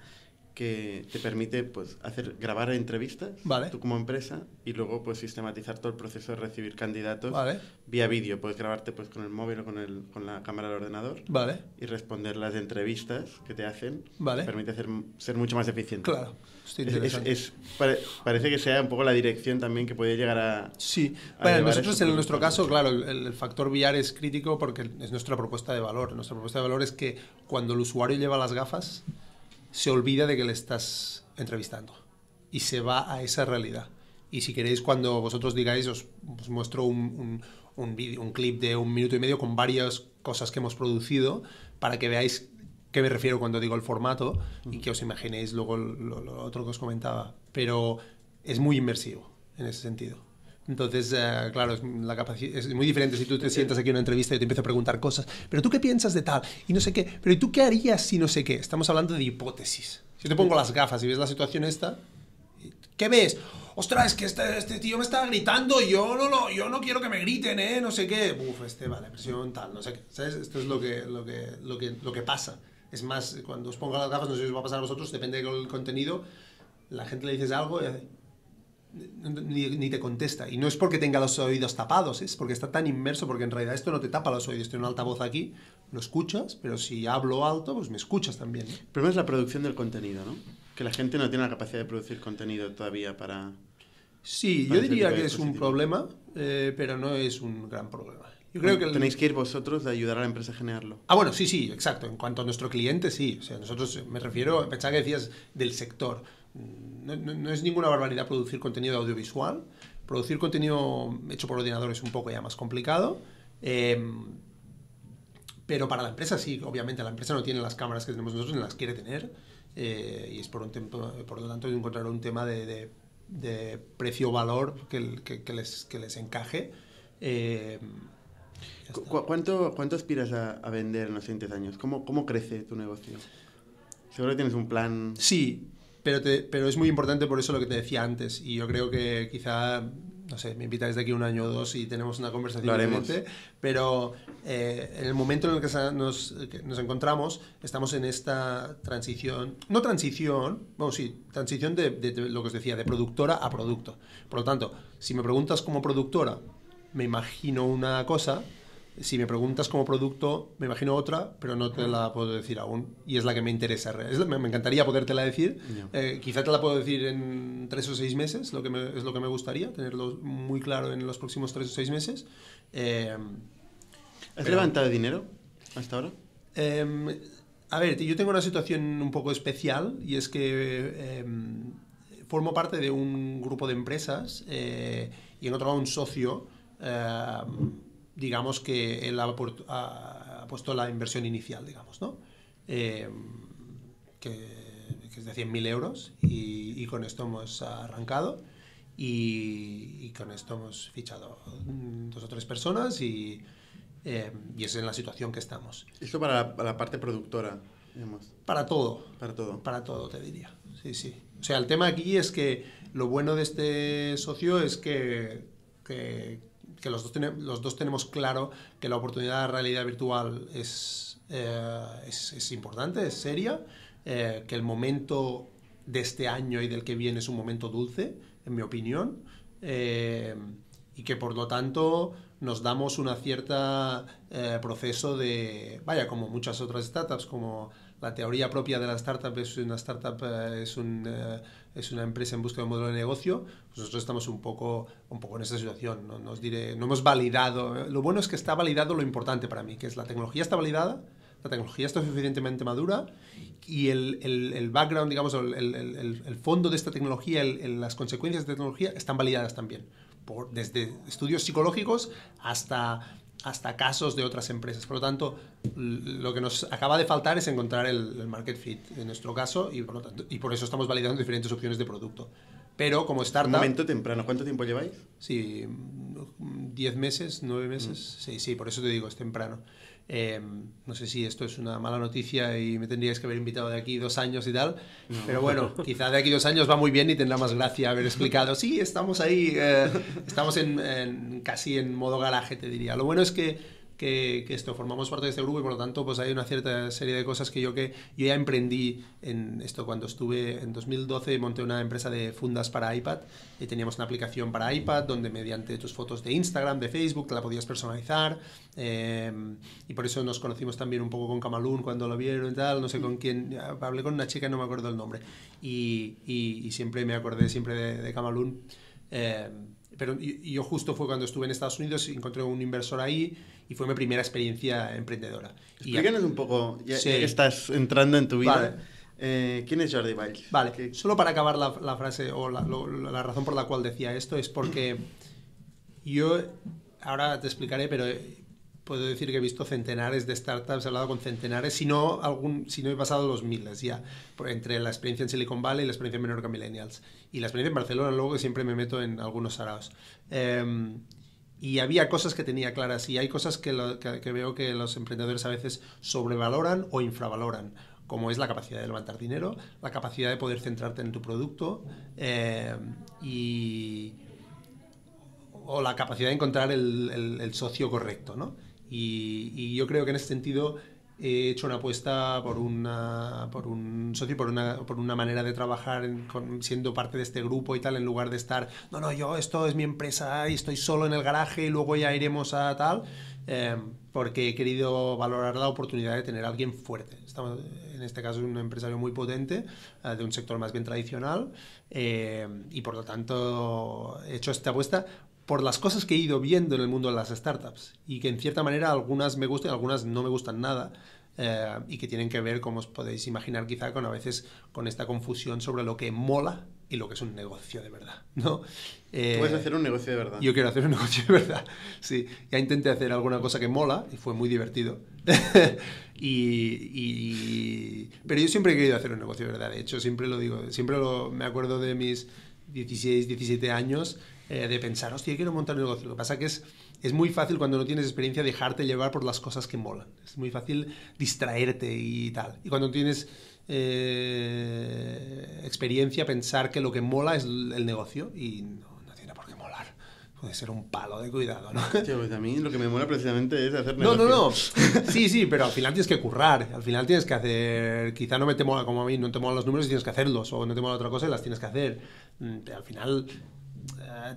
que te permite pues hacer grabar entrevistas vale. tú como empresa y luego pues sistematizar todo el proceso de recibir candidatos vale. vía vídeo puedes grabarte pues con el móvil o con el con la cámara del ordenador vale. y responder las entrevistas que te hacen vale. permite hacer, ser mucho más eficiente claro es, es, es, pare, parece que sea un poco la dirección también que puede llegar a sí a bueno nosotros en nuestro caso claro el, el factor VR es crítico porque es nuestra propuesta de valor nuestra propuesta de valor es que cuando el usuario lleva las gafas se olvida de que le estás entrevistando y se va a esa realidad. Y si queréis, cuando vosotros digáis, os, os muestro un, un, un, video, un clip de un minuto y medio con varias cosas que hemos producido para que veáis qué me refiero cuando digo el formato y que os imaginéis luego lo, lo otro que os comentaba. Pero es muy inmersivo en ese sentido. Entonces, uh, claro, es, la es muy diferente si tú te sientas aquí en una entrevista y te empiezo a preguntar cosas. Pero tú qué piensas de tal y no sé qué. Pero ¿y tú qué harías si no sé qué? Estamos hablando de hipótesis. Si te pongo las gafas y ves la situación esta, ¿qué ves? Ostras, es que este, este tío me está gritando, yo no, lo, yo no quiero que me griten, ¿eh? No sé qué. Uf, este, vale, presión, tal, no sé qué. ¿Sabes? Esto es lo que, lo que, lo que, lo que pasa. Es más, cuando os pongo las gafas, no sé si os va a pasar a vosotros, depende del contenido, la gente le dices algo y ni, te contesta. Y no es porque tenga los oídos tapados, es porque está tan inmerso, porque en realidad esto no te tapa los oídos. Tiene un altavoz aquí, lo escuchas, pero si hablo alto, pues me escuchas también. El problema es la producción del contenido, ¿no? Que la gente no tiene la capacidad de producir contenido todavía para... Sí, yo diría que es un problema, eh, pero no es un gran problema. Yo creo que Tenéis que ir vosotros de ayudar a la empresa a generarlo. Ah, bueno, sí, sí, exacto. En cuanto a nuestro cliente, sí. O sea, nosotros, me refiero, pensaba que decías del sector. No, no, es ninguna barbaridad producir contenido audiovisual. Producir contenido hecho por ordenador es un poco ya más complicado. Em, pero para la empresa sí, obviamente la empresa no tiene las cámaras que tenemos nosotros, ni las quiere tener. Eh, y es por, un por lo tanto encontrar un tema de, de, precio-valor que, que, les, que les encaje. Eh, ¿Cuánto, ¿Cuánto aspiras a, a, vender en los siguientes años? ¿Cómo, ¿Cómo crece tu negocio? Seguro que tienes un plan. Sí, pero, te, pero es muy importante por eso lo que te decía antes. Y yo creo que quizá, no sé, me invitáis de aquí un año o dos y tenemos una conversación. Lo haremos. Pero eh, en el momento en el que nos, nos, encontramos, estamos en esta transición. No transición, bueno, sí, transición de, de, de lo que os decía, de productora a producto. Por lo tanto, si me preguntas como productora, me imagino una cosa si me preguntas como producto, me imagino otra, pero no te la puedo decir aún. Y es la que me interesa. me, encantaría podértela decir. Eh, quizá te la puedo decir en tres o seis meses, lo que es lo que me gustaría, tenerlo muy claro en los próximos tres o seis meses. Eh, ¿Has levantado dinero hasta ahora? Em, a ver, yo tengo una situación un poco especial y es que em, formo parte de un grupo de empresas eh, y en otro lado un socio digamos que él ha, puesto la inversión inicial, digamos, ¿no? Eh, que, es de 100.000 euros y, con esto hemos arrancado y, con esto hemos fichado dos o tres personas y, eh, y es en la situación que estamos. Esto para la, parte productora, Para todo. Para todo. Para todo, te diría. Sí, sí. O sea, el tema aquí es que lo bueno de este socio es que, que, que los dos, los dos tenemos claro que la oportunidad de realidad virtual es, eh, es, importante, es seria, eh, que el momento de este año y del que viene es un momento dulce, en mi opinión, eh, y que por lo tanto nos damos una cierta proceso de, vaya, como muchas otras startups, como la teoría propia de la startup es una startup, es un es una empresa en busca de un modelo de negocio, pues nosotros estamos un poco, un poco en esa situación. ¿no? Nos diré, no hemos validado. Lo bueno es que está validado lo importante para mí, que es la tecnología está validada, la tecnología está suficientemente madura y el, el, el background, digamos, el, el, fondo de esta tecnología, las consecuencias de tecnología están validadas también. Por, desde estudios psicológicos hasta hasta casos de otras empresas. Por lo tanto, lo que nos acaba de faltar es encontrar el, market fit en nuestro caso y por, lo tanto, y por eso estamos validando diferentes opciones de producto. Pero como startup... Un momento temprano, ¿cuánto tiempo lleváis? Sí, 10 meses, 9 meses. Mm. Sí, sí, por eso te digo, es temprano. Em, no sé si esto es una mala noticia y me tendríais que haber invitado de aquí dos años y tal, pero bueno, quizá de aquí dos años va muy bien y tendrá más gracia haber explicado, sí, estamos ahí, eh, estamos en, casi en modo garaje, te diría. Lo bueno es que que, esto, formamos parte de este grupo y por lo tanto pues hay una cierta serie de cosas que yo que yo ya emprendí en esto. Cuando estuve en 2012 monté una empresa de fundas para iPad y teníamos una aplicación para iPad donde mediante tus fotos de Instagram, de Facebook te la podías personalizar eh, y por eso nos conocimos también un poco con Camalún cuando lo vieron y tal, no sé con quién, hablé con una chica no me acuerdo el nombre. Y, y, siempre me acordé siempre de, de Camalún eh, pero yo justo fue cuando estuve en Estados Unidos y encontré un inversor ahí y fue mi primera experiencia emprendedora. Explícanos un poco, ya, que estás entrando en tu vida. Eh, ¿Quién es Jordi Valls? Vale, solo para acabar la, la frase o la, la, razón por la cual decía esto es porque yo, ahora te explicaré, pero puedo decir que he visto centenares de startups, he hablado con centenares, si no, algún, si no he pasado los miles ya, entre la experiencia en Silicon Valley y la experiencia en Menorca Millennials. Y la experiencia en Barcelona, luego que siempre me meto en algunos saraos. Em, y había cosas que tenía claras y hay cosas que, veo que los emprendedores a veces sobrevaloran o infravaloran como es la capacidad de levantar dinero, la capacidad de poder centrarte en tu producto em, y, o la capacidad de encontrar el, socio correcto, ¿no? Y, yo creo que en ese sentido he hecho una apuesta por, una, por un socio, por una, por una manera de trabajar siendo parte de este grupo y tal, en lugar de estar, no, no, yo esto es mi empresa y estoy solo en el garaje y luego ya iremos a tal, eh, porque he querido valorar la oportunidad de tener alguien fuerte. Estamos, en este caso, un empresario muy potente, eh, de un sector más bien tradicional, eh, y por lo tanto he hecho esta apuesta por las cosas que he ido viendo en el mundo de las startups y que en cierta manera algunas me gustan, algunas no me gustan nada. Eh, y que tienen que ver, como os podéis imaginar, quizá con a veces con esta confusión sobre lo que mola y lo que es un negocio de verdad, ¿no? Eh, Tú hacer un negocio de verdad. Yo quiero hacer un negocio de verdad, sí. Ya intenté hacer alguna cosa que mola y fue muy divertido. y, Pero yo siempre he querido hacer un negocio de verdad, de hecho, siempre lo digo, siempre lo, me acuerdo de mis 16, 17 años eh, de pensar, hostia, quiero montar un negocio. Lo que pasa que es, es muy fácil cuando no tienes experiencia dejarte llevar por las cosas que molan. Es muy fácil distraerte y tal. Y cuando tienes eh, experiencia, pensar que lo que mola es el negocio y no, tiene por qué molar. Puede ser un palo de cuidado, ¿no? pues a mí lo que me mola precisamente es hacer negocio. No, no, no. Sí, sí, pero al final tienes que currar. Al final tienes que hacer. Quizá no me te mola como a mí, no te molan los números y tienes que hacerlos. O no te mola otra cosa y las tienes que hacer. Mm, al final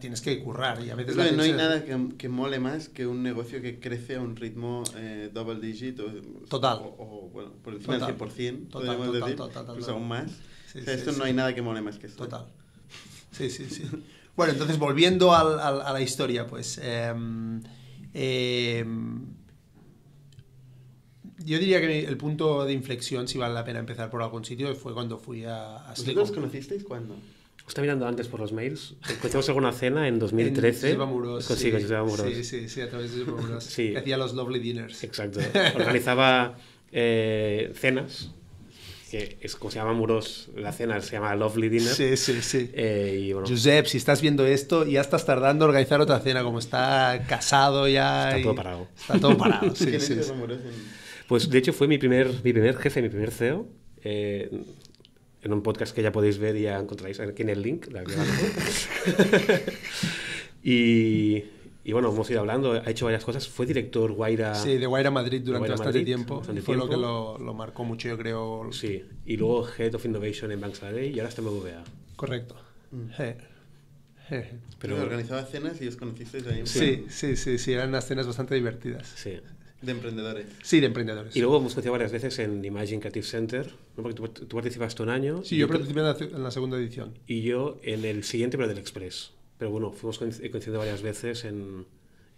tienes que currar y a veces... no hay nada que, que, mole más que un negocio que crece a un ritmo eh, double digit o, total. O, bueno, por encima del 100%, total, podemos decir, incluso aún más. esto no hay nada que mole más que eso. Total. Sí, sí, sí. bueno, entonces volviendo al, a la historia, pues... Em, em, yo diría que el punto de inflexión, si vale la pena empezar por algún sitio, fue cuando fui a, a ¿Vosotros conocisteis cuándo? Estaba mirando antes por los mails. Conocimos alguna cena en 2013. En Muros. Sí, sí, sí, sí, sí, a través de Muros. sí. hacía los Lovely Dinners. Exacto. Organizaba eh, cenas. Que es como se llama Muros, la cena se llama Lovely Dinner. Sí, sí, sí. Eh, y bueno, Josep, si estás viendo esto, ya estás tardando en organizar otra cena, como está casado ya. Está todo parado. Está todo parado. sí, sí, Pues de hecho fue mi primer, mi primer jefe, mi primer CEO. Eh, en un podcast que ya podéis ver y ya encontráis aquí en el link. y, y, bueno, hemos ido hablando, ha hecho varias cosas. Fue director Guaira... Sí, de Guaira Madrid durante bastante tiempo. Fue lo que lo, lo, marcó mucho, yo creo. Sí, y luego Head of Innovation en Bank y ahora está en BBVA. Correcto. Mm. Pero organizaba cenas y os conocisteis ahí. Sí, sí, sí, sí, eran unas cenas bastante divertidas. Sí. De emprendedores. Sí, de emprendedores. Y luego hemos conocido varias veces en Imagine Creative Center, ¿no? porque tú, tú, participaste un año. Sí, yo participé en la, segunda edición. Y yo en el siguiente, pero del Express. Pero bueno, fuimos coincidiendo varias veces en,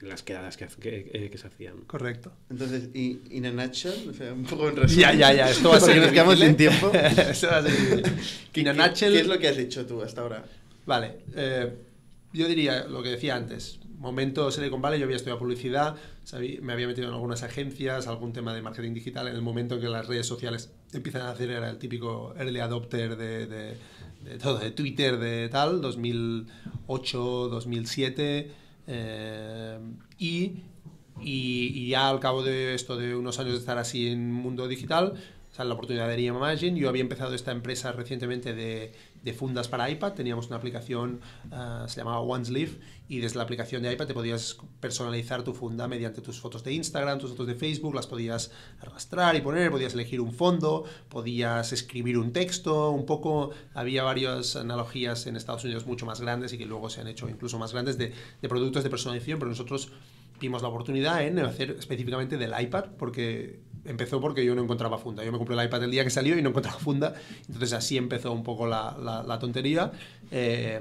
en las quedadas que, que, eh, que, se hacían. Correcto. Entonces, y in a nutshell, o sea, un poco en resumen. Ya, ya, ya, esto va a ser. nos quedamos sin tiempo. esto va a ser. in a nutshell. ¿Qué es lo que has hecho tú hasta ahora? Vale, eh, yo diría lo que decía antes momento Silicon Valley yo había estudiado publicidad, me había metido en algunas agencias, algún tema de marketing digital. En el momento en que las redes sociales empiezan a hacer, era el típico early adopter de, de, todo, de Twitter, de tal, 2008, 2007. Eh, y, y, ya al cabo de esto, de unos años de estar así en mundo digital, sale la oportunidad de Imagine. Yo había empezado esta empresa recientemente de, de fundas para iPad. Teníamos una aplicación, uh, se llamaba OneSleeve, y desde la aplicación de iPad te podías personalizar tu funda mediante tus fotos de Instagram, tus fotos de Facebook, las podías arrastrar y poner, podías elegir un fondo, podías escribir un texto, un poco, había varias analogías en Estados Unidos mucho más grandes y que luego se han hecho incluso más grandes de, de productos de personalización, pero nosotros vimos la oportunidad en hacer específicamente del iPad, porque empezó porque yo no encontraba funda. Yo me compré el iPad el día que salió y no encontraba funda. Entonces así empezó un poco la, la, tontería. Eh,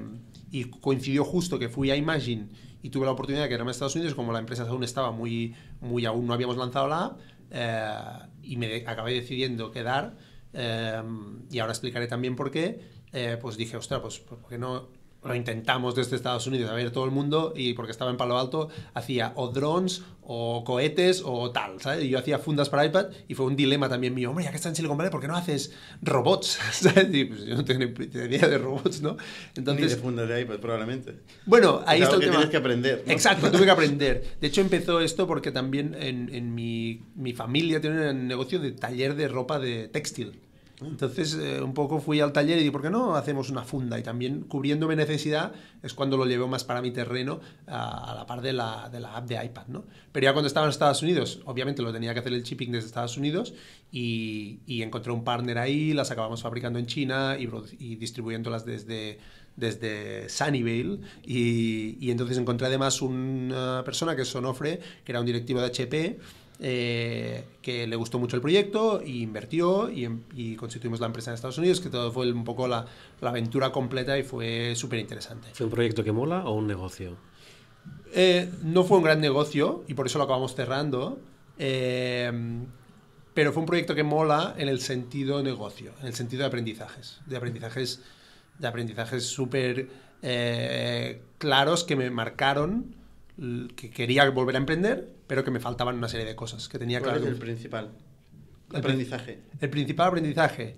y coincidió justo que fui a Imagine y tuve la oportunidad de quedarme en Estados Unidos, como la empresa aún estaba muy, muy aún no habíamos lanzado la app, eh, y me acabé decidiendo quedar. Eh, y ahora explicaré también por qué. pues dije, ostras, pues, ¿por qué no lo intentamos desde Estados Unidos a ver todo el mundo y porque estaba en Palo Alto hacía o drones o cohetes o tal, ¿sabes? Y yo hacía fundas para iPad y fue un dilema también mío, hombre, ya que está en Silicon Valley, ¿por qué no haces robots? ¿sabes? Y pues yo no tengo ni idea de robots, ¿no? Entonces, ni de fundas de iPad, probablemente. Bueno, ahí está el que tema. tienes que aprender. Exacto, tuve que aprender. De hecho, empezó esto porque también en, en mi, mi familia tiene un negocio de taller de ropa de textil. Entonces, eh, un poco fui al taller y dije, ¿por qué no hacemos una funda? Y también cubriéndome necesidad es cuando lo llevo más para mi terreno a, a la par de la, de la, app de iPad, ¿no? Pero ya cuando estaba en Estados Unidos, obviamente lo tenía que hacer el shipping desde Estados Unidos y, y encontré un partner ahí, las acabamos fabricando en China y, y distribuyéndolas desde, desde Sunnyvale y, y, entonces encontré además una persona que es Sonofre, que era un directivo de HP eh, que le gustó mucho el proyecto y invirtió y, y, constituimos la empresa en Estados Unidos, que todo fue un poco la, la aventura completa y fue súper interesante. ¿Fue un proyecto que mola o un negocio? Eh, no fue un gran negocio y por eso lo acabamos cerrando, eh, pero fue un proyecto que mola en el sentido negocio, en el sentido de aprendizajes, de aprendizajes, de aprendizajes súper eh, claros que me marcaron que quería volver a emprender, pero que me faltaban una serie de cosas que tenía ¿Cuál claro. es el principal? El aprendizaje. El principal aprendizaje,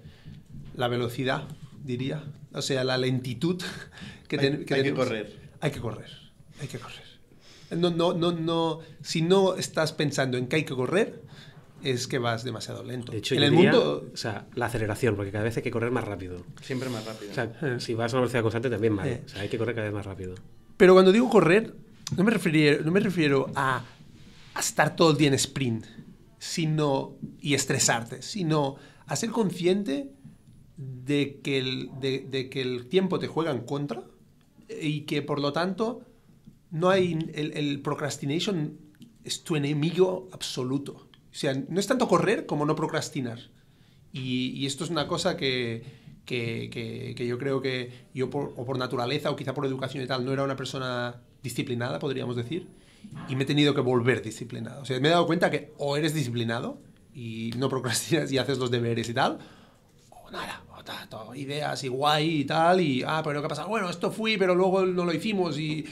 la velocidad, diría. O sea, la lentitud que, ten, hay, que hay tenemos. que correr. Hay que correr, hay que correr. No, no, no, no, si no estás pensando en que hay que correr, es que vas demasiado lento. De hecho, en yo el diría, mundo... O sea, la aceleración, porque cada vez hay que correr más rápido. Siempre más rápido. O sea, si vas a una velocidad constante también mal. Eh. O sea, hay que correr cada vez más rápido. Pero cuando digo correr, no me refiero, no me refiero a, a estar todo el día en sprint sino, y estresarte, sino a ser consciente de que, el, de, que el tiempo te juega en contra y que por lo tanto no hay el, procrastination es tu enemigo absoluto. O sea, no es tanto correr como no procrastinar. Y, y esto es una cosa que, que, que, que, yo creo que yo por, o por naturaleza o quizá por educación y tal no era una persona disciplinada, podríamos decir, y me he tenido que volver disciplinado. O sea, me he dado cuenta que o eres disciplinado y no procrastinas y haces los deberes y tal, o nada, o tato, ideas y guay y tal, y ah, pero ¿qué pasa? Bueno, esto fui, pero luego no lo hicimos y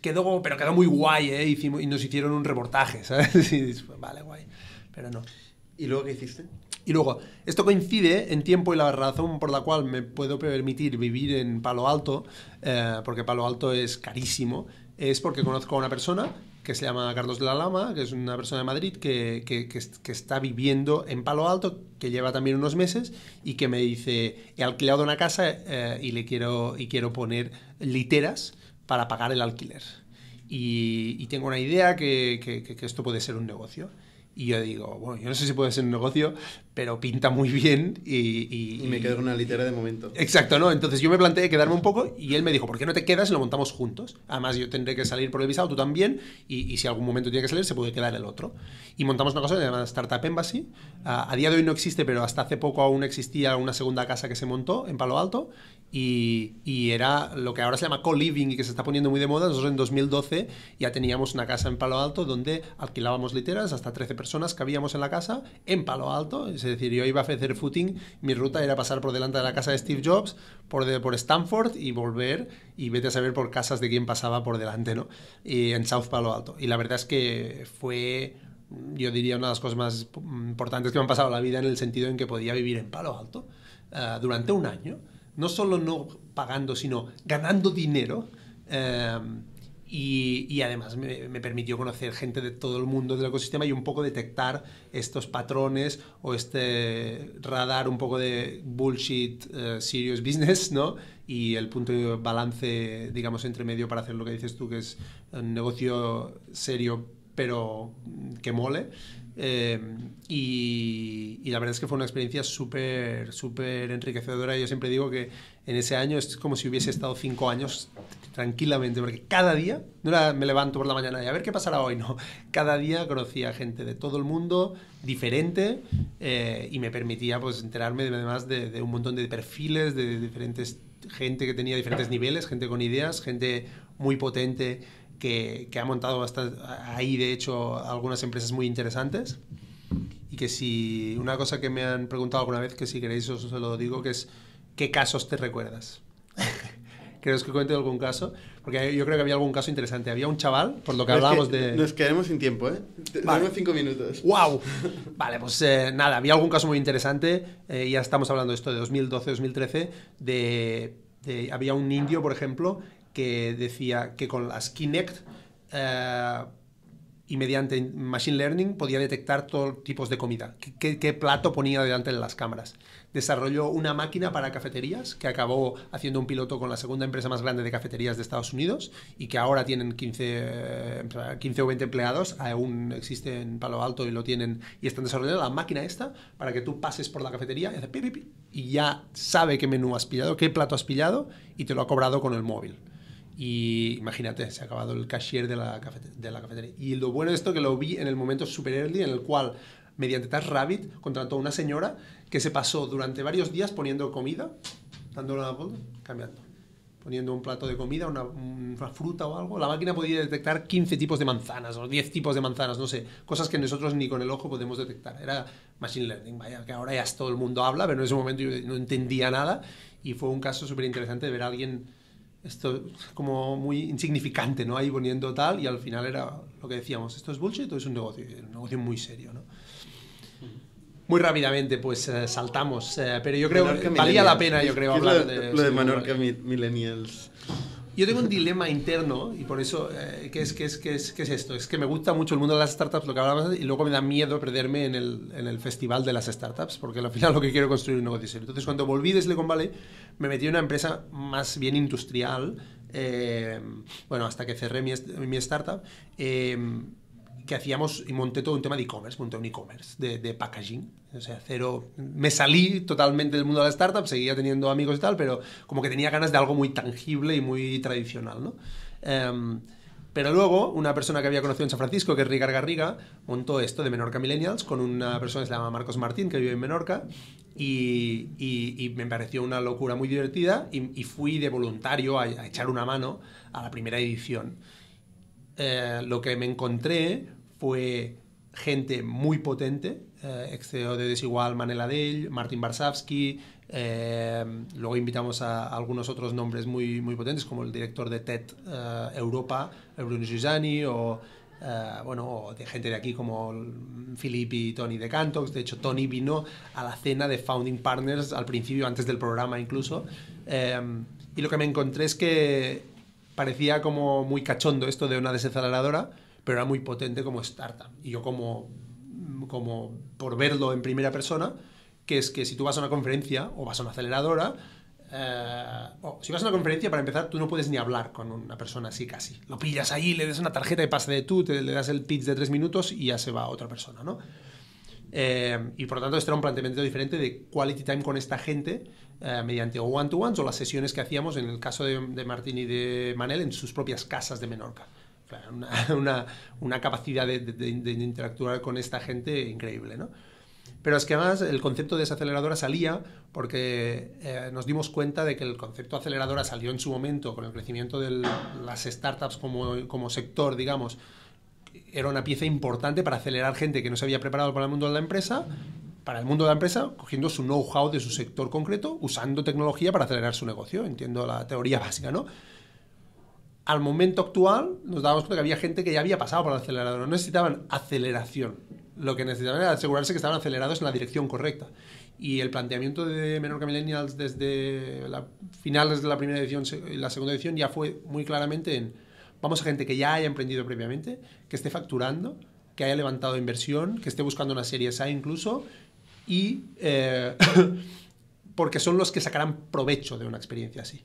quedó, pero quedó muy guay, ¿eh? Hicimos, y nos hicieron un reportaje, ¿sabes? Y dices, vale, guay, pero no. ¿Y luego qué hiciste? Y luego, esto coincide en tiempo y la razón por la cual me puedo permitir vivir en Palo Alto, eh, porque Palo Alto es carísimo, es porque conozco a una persona que se llama Carlos de la Lama, que es una persona de Madrid que, está viviendo en Palo Alto, que lleva también unos meses y que me dice, he alquilado una casa eh, y le quiero, y quiero poner literas para pagar el alquiler. Y, tengo una idea que esto puede ser un negocio. Y yo digo, bueno, yo no sé si puede ser un negocio, pero pinta muy bien y... Y, y me quedo con una litera de momento. Exacto, ¿no? Entonces yo me planteé quedarme un poco y él me dijo, ¿por qué no te quedas y lo montamos juntos? Además yo tendré que salir por el visado, tú también, y, y si algún momento tiene que salir, se puede quedar el otro. Y montamos una cosa llamada Startup Embassy. Uh, a día de hoy no existe, pero hasta hace poco aún existía una segunda casa que se montó en Palo Alto y, era lo que ahora se llama co-living y que se está poniendo muy de moda. Nosotros en 2012 ya teníamos una casa en Palo Alto donde alquilábamos literas, hasta 13 personas cabíamos en la casa, en Palo Alto, es decir, yo iba a hacer footing, mi ruta era pasar por delante de la casa de Steve Jobs, por, Stanford y volver y vete a saber por casas de quién pasaba por delante, ¿no? Y en South Palo Alto. Y la verdad es que fue yo diría una de las cosas más importantes que me han pasado en la vida en el sentido en que podía vivir en Palo Alto uh, durante un año, no solo no pagando, sino ganando dinero. Uh, y, además me, permitió conocer gente de todo el mundo del ecosistema y un poco detectar estos patrones o este radar un poco de bullshit uh, serious business, ¿no? Y el punto de balance, digamos, entre medio para hacer lo que dices tú, que es un negocio serio pero que mole. Eh, y, la verdad es que fue una experiencia súper, súper enriquecedora. Yo siempre digo que en ese año es como si hubiese estado cinco años tranquilamente, porque cada día, no era me levanto por la mañana y a ver qué pasará hoy, no. Cada día conocía gente de todo el mundo, diferente, eh, y me permitía pues enterarme además de, de, un montón de perfiles, de diferentes gente que tenía diferentes niveles, gente con ideas, gente muy potente que, que, ha montado bastante, ahí de hecho algunas empresas muy interesantes y que si una cosa que me han preguntado alguna vez que si queréis os lo digo que es qué casos te recuerdas ¿Queréis que cuente algún caso? Porque yo creo que había algún caso interesante. Había un chaval, por lo que hablábamos que de... Nos quedamos sin tiempo, ¿eh? Vale. cinco minutos. ¡Wow! Vale, pues eh, nada, había algún caso muy interesante. Eh, ya estamos hablando de esto de 2012-2013. De, de, había un indio, por ejemplo, que decía que con las Kinect eh, y mediante Machine Learning podía detectar todos tipos de comida, qué, plato ponía delante de las cámaras. Desarrolló una máquina para cafeterías que acabó haciendo un piloto con la segunda empresa más grande de cafeterías de Estados Unidos y que ahora tienen 15, 15 o 20 empleados, aún existe en Palo Alto y lo tienen y están desarrollando la máquina esta para que tú pases por la cafetería y hace pi, y ya sabe qué menú has pillado, qué plato has pillado y te lo ha cobrado con el móvil. Y imagínate, se ha acabado el cashier de la, cafetería. Y lo bueno de esto que lo vi en el momento super early, en el cual, mediante TaskRabbit, contrató a una señora que se pasó durante varios días poniendo comida, dándole una cambiando. Poniendo un plato de comida, una, una, fruta o algo. La máquina podía detectar 15 tipos de manzanas o 10 tipos de manzanas, no sé. Cosas que nosotros ni con el ojo podemos detectar. Era machine learning, vaya, que ahora ya todo el mundo habla, pero en ese momento yo no entendía nada. Y fue un caso súper interesante de ver a alguien esto como muy insignificante, ¿no? Ahí poniendo tal y al final era lo que decíamos, esto es bullshit o es un negocio, un negocio muy serio, ¿no? Muy rápidamente, pues eh, saltamos, eh, pero yo creo que valía la pena, yo creo, hablar de... Lo de Menorca Millennials. Yo tengo un dilema interno y por eso, eh, ¿qué, es, qué, es, qué, es, ¿qué es esto? Es que me gusta mucho el mundo de las startups, lo que hablamos, y luego me da miedo perderme en el, en el festival de las startups, porque al final lo que quiero es construir un negocio Entonces, cuando volví de Silicon Valley, me metí en una empresa más bien industrial, eh, bueno, hasta que cerré mi, mi startup. Eh, que hacíamos y monté todo un tema de e-commerce, monté un e-commerce de, packaging. O sea, cero. Me salí totalmente del mundo de la startup, seguía teniendo amigos y tal, pero como que tenía ganas de algo muy tangible y muy tradicional, ¿no? Um, pero luego, una persona que había conocido en San Francisco, que es Rigar Garriga, montó esto de Menorca Millennials con una persona que se llama Marcos Martín, que vive en Menorca, y, me pareció una locura muy divertida y, fui de voluntario a, echar una mano a la primera edición. Eh, lo que me encontré fue gente muy potente, eh, ex CEO de Desigual, Manel Adell, Martin Barsavsky, eh, luego invitamos a, a, algunos otros nombres muy, muy potentes, como el director de TED eh, Europa, Bruno Giussani, o, eh, bueno, de gente de aquí como Philippe y Tony de Cantox. De hecho, Tony vino a la cena de Founding Partners al principio, antes del programa incluso. Eh, y lo que me encontré es que parecía como muy cachondo esto de una desaceleradora, pero era muy potente como startup. Y yo como, como por verlo en primera persona, que es que si tú vas a una conferencia o vas a una aceleradora, eh, o si vas a una conferencia, para empezar, tú no puedes ni hablar con una persona así casi. Lo pillas ahí, le das una tarjeta y pasa de tú, te, le das el pitch de tres minutos y ya se va a otra persona, ¿no? Eh, y por lo tanto, este era un planteamiento diferente de quality time con esta gente eh, mediante o one-to-ones o las sesiones que hacíamos en el caso de, de, Martín y de Manel en sus propias casas de Menorca. Una, capacidad de, interactuar con esta gente increíble, ¿no? Pero es que además el concepto de desaceleradora salía porque eh, nos dimos cuenta de que el concepto aceleradora salió en su momento con el crecimiento de las startups como sector, digamos, era una pieza importante para acelerar gente que no se había preparado para el mundo de la empresa, para el mundo de la empresa, cogiendo su know-how de su sector concreto, usando tecnología para acelerar su negocio. Entiendo la teoría básica, ¿no? Al momento actual nos dábamos cuenta que había gente que ya había pasado por el acelerador, no necesitaban aceleración. Lo que necesitaban era asegurarse que estaban acelerados en la dirección correcta. Y el planteamiento de Menorca Millennials desde la, finales de la primera edición y la segunda edición ya fue muy claramente en vamos a gente que ya haya emprendido previamente, que esté facturando, que haya levantado inversión, que esté buscando una serie A incluso, y eh, porque son los que sacarán provecho de una experiencia así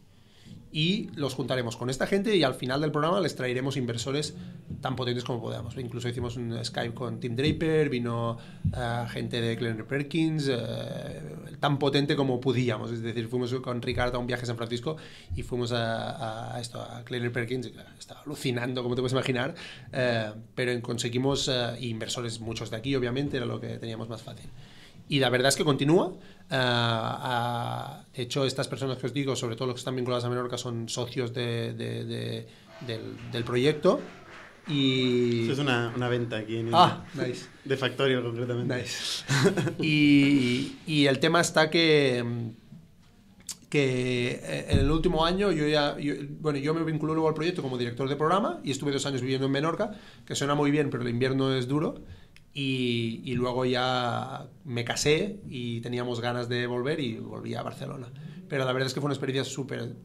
y los juntaremos con esta gente y al final del programa les traeremos inversores tan potentes como podamos. Incluso hicimos un Skype con Tim Draper, vino uh, gente de Kleiner Perkins, uh, tan potente como podíamos. Es decir, fuimos con Ricardo a un viaje a San Francisco y fuimos a, a esto, a Kleiner Perkins, estaba alucinando, como te puedes imaginar, uh, pero conseguimos inversores, muchos de aquí, obviamente, era lo que teníamos más fácil. Y la verdad es que continúa. Uh, uh, de hecho, estas personas que os digo, sobre todo los que están vinculados a Menorca, son socios de, de, de, del, del, proyecto. Y... Eso es una, una venta aquí en ah, nice. De Factorial, concretamente. Nice. y, y, el tema está que que en el último año yo ya, yo, bueno, yo me vinculé luego al proyecto como director de programa y estuve dos años viviendo en Menorca, que suena muy bien, pero el invierno es duro. Y, luego ya me casé y teníamos ganas de volver y volví a Barcelona. Pero la verdad es que fue una experiencia súper,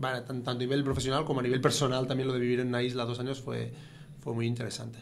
tanto a nivel profesional como a nivel personal, también lo de vivir en una isla dos años fue, fue muy interesante.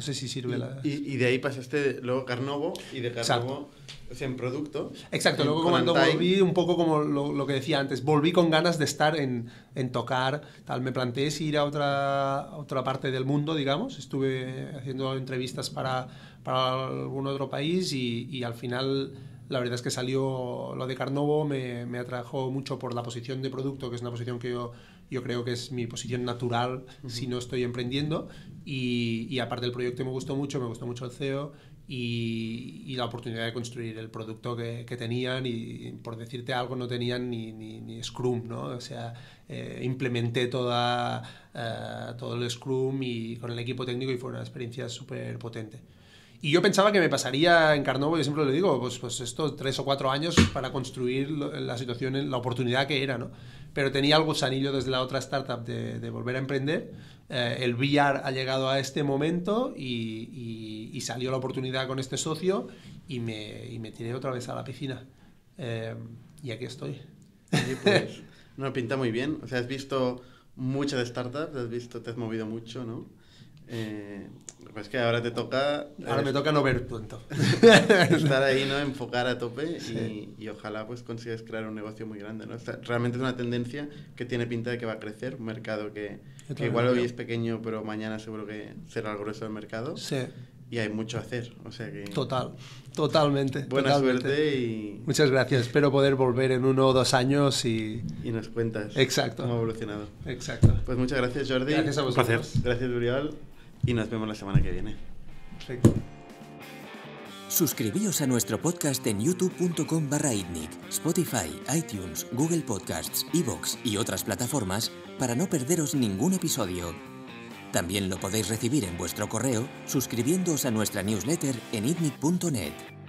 No sé si sirve la... Y, de ahí pasaste luego Carnovo y de Carnovo o sea, en producto. Exacto, luego cuando volví un poco como lo, que decía antes, volví con ganas de estar en, en tocar, tal, me planteé si ir a otra, otra parte del mundo, digamos, estuve haciendo entrevistas para, para algún otro país y, y al final la verdad es que salió lo de Carnovo, me, me, atrajo mucho por la posición de producto, que es una posición que yo, yo creo que es mi posición natural si no estoy emprendiendo. Y, y, aparte del proyecto me gustó mucho, me gustó mucho el CEO y, y la oportunidad de construir el producto que, que, tenían. Y por decirte algo, no tenían ni, ni, ni Scrum, ¿no? O sea, eh, implementé toda, eh, todo el Scrum y con el equipo técnico y fue una experiencia súper potente. Y yo pensaba que me pasaría en Carnovo, yo siempre lo digo, pues, pues estos tres o cuatro años para construir la situación, la oportunidad que era, ¿no? Pero tenía el gusanillo desde la otra startup de, de volver a emprender. Eh, el VR ha llegado a este momento y, y, salió la oportunidad con este socio y me, y me tiré otra vez a la piscina. Eh, y aquí estoy. pues, no, pinta muy bien. O sea, has visto muchas startups, has visto, te has movido mucho, ¿no? Eh, pues que ahora te toca... Ahora me toca no ver tanto. estar ahí, ¿no? Enfocar a tope y, y, ojalá pues consigas crear un negocio muy grande, ¿no? realmente es una tendencia que tiene pinta de que va a crecer, un mercado que, que igual hoy es pequeño, pero mañana seguro que será el grueso del mercado. Sí. Y hay mucho a hacer, o sea que... Total, totalmente. Buena suerte y... Muchas gracias, espero poder volver en uno o dos años y... Y nos cuentas Exacto. cómo ha evolucionado. Exacto. Pues muchas gracias Jordi. Gracias a vosotros. Gracias Uriol y nos vemos la semana que viene. Perfecto. Suscribíos a nuestro podcast en youtube.com barra Spotify, iTunes, Google Podcasts, Evox y otras plataformas para no perderos ningún episodio. También lo podéis recibir en vuestro correo suscribiéndoos a nuestra newsletter en itnic.net.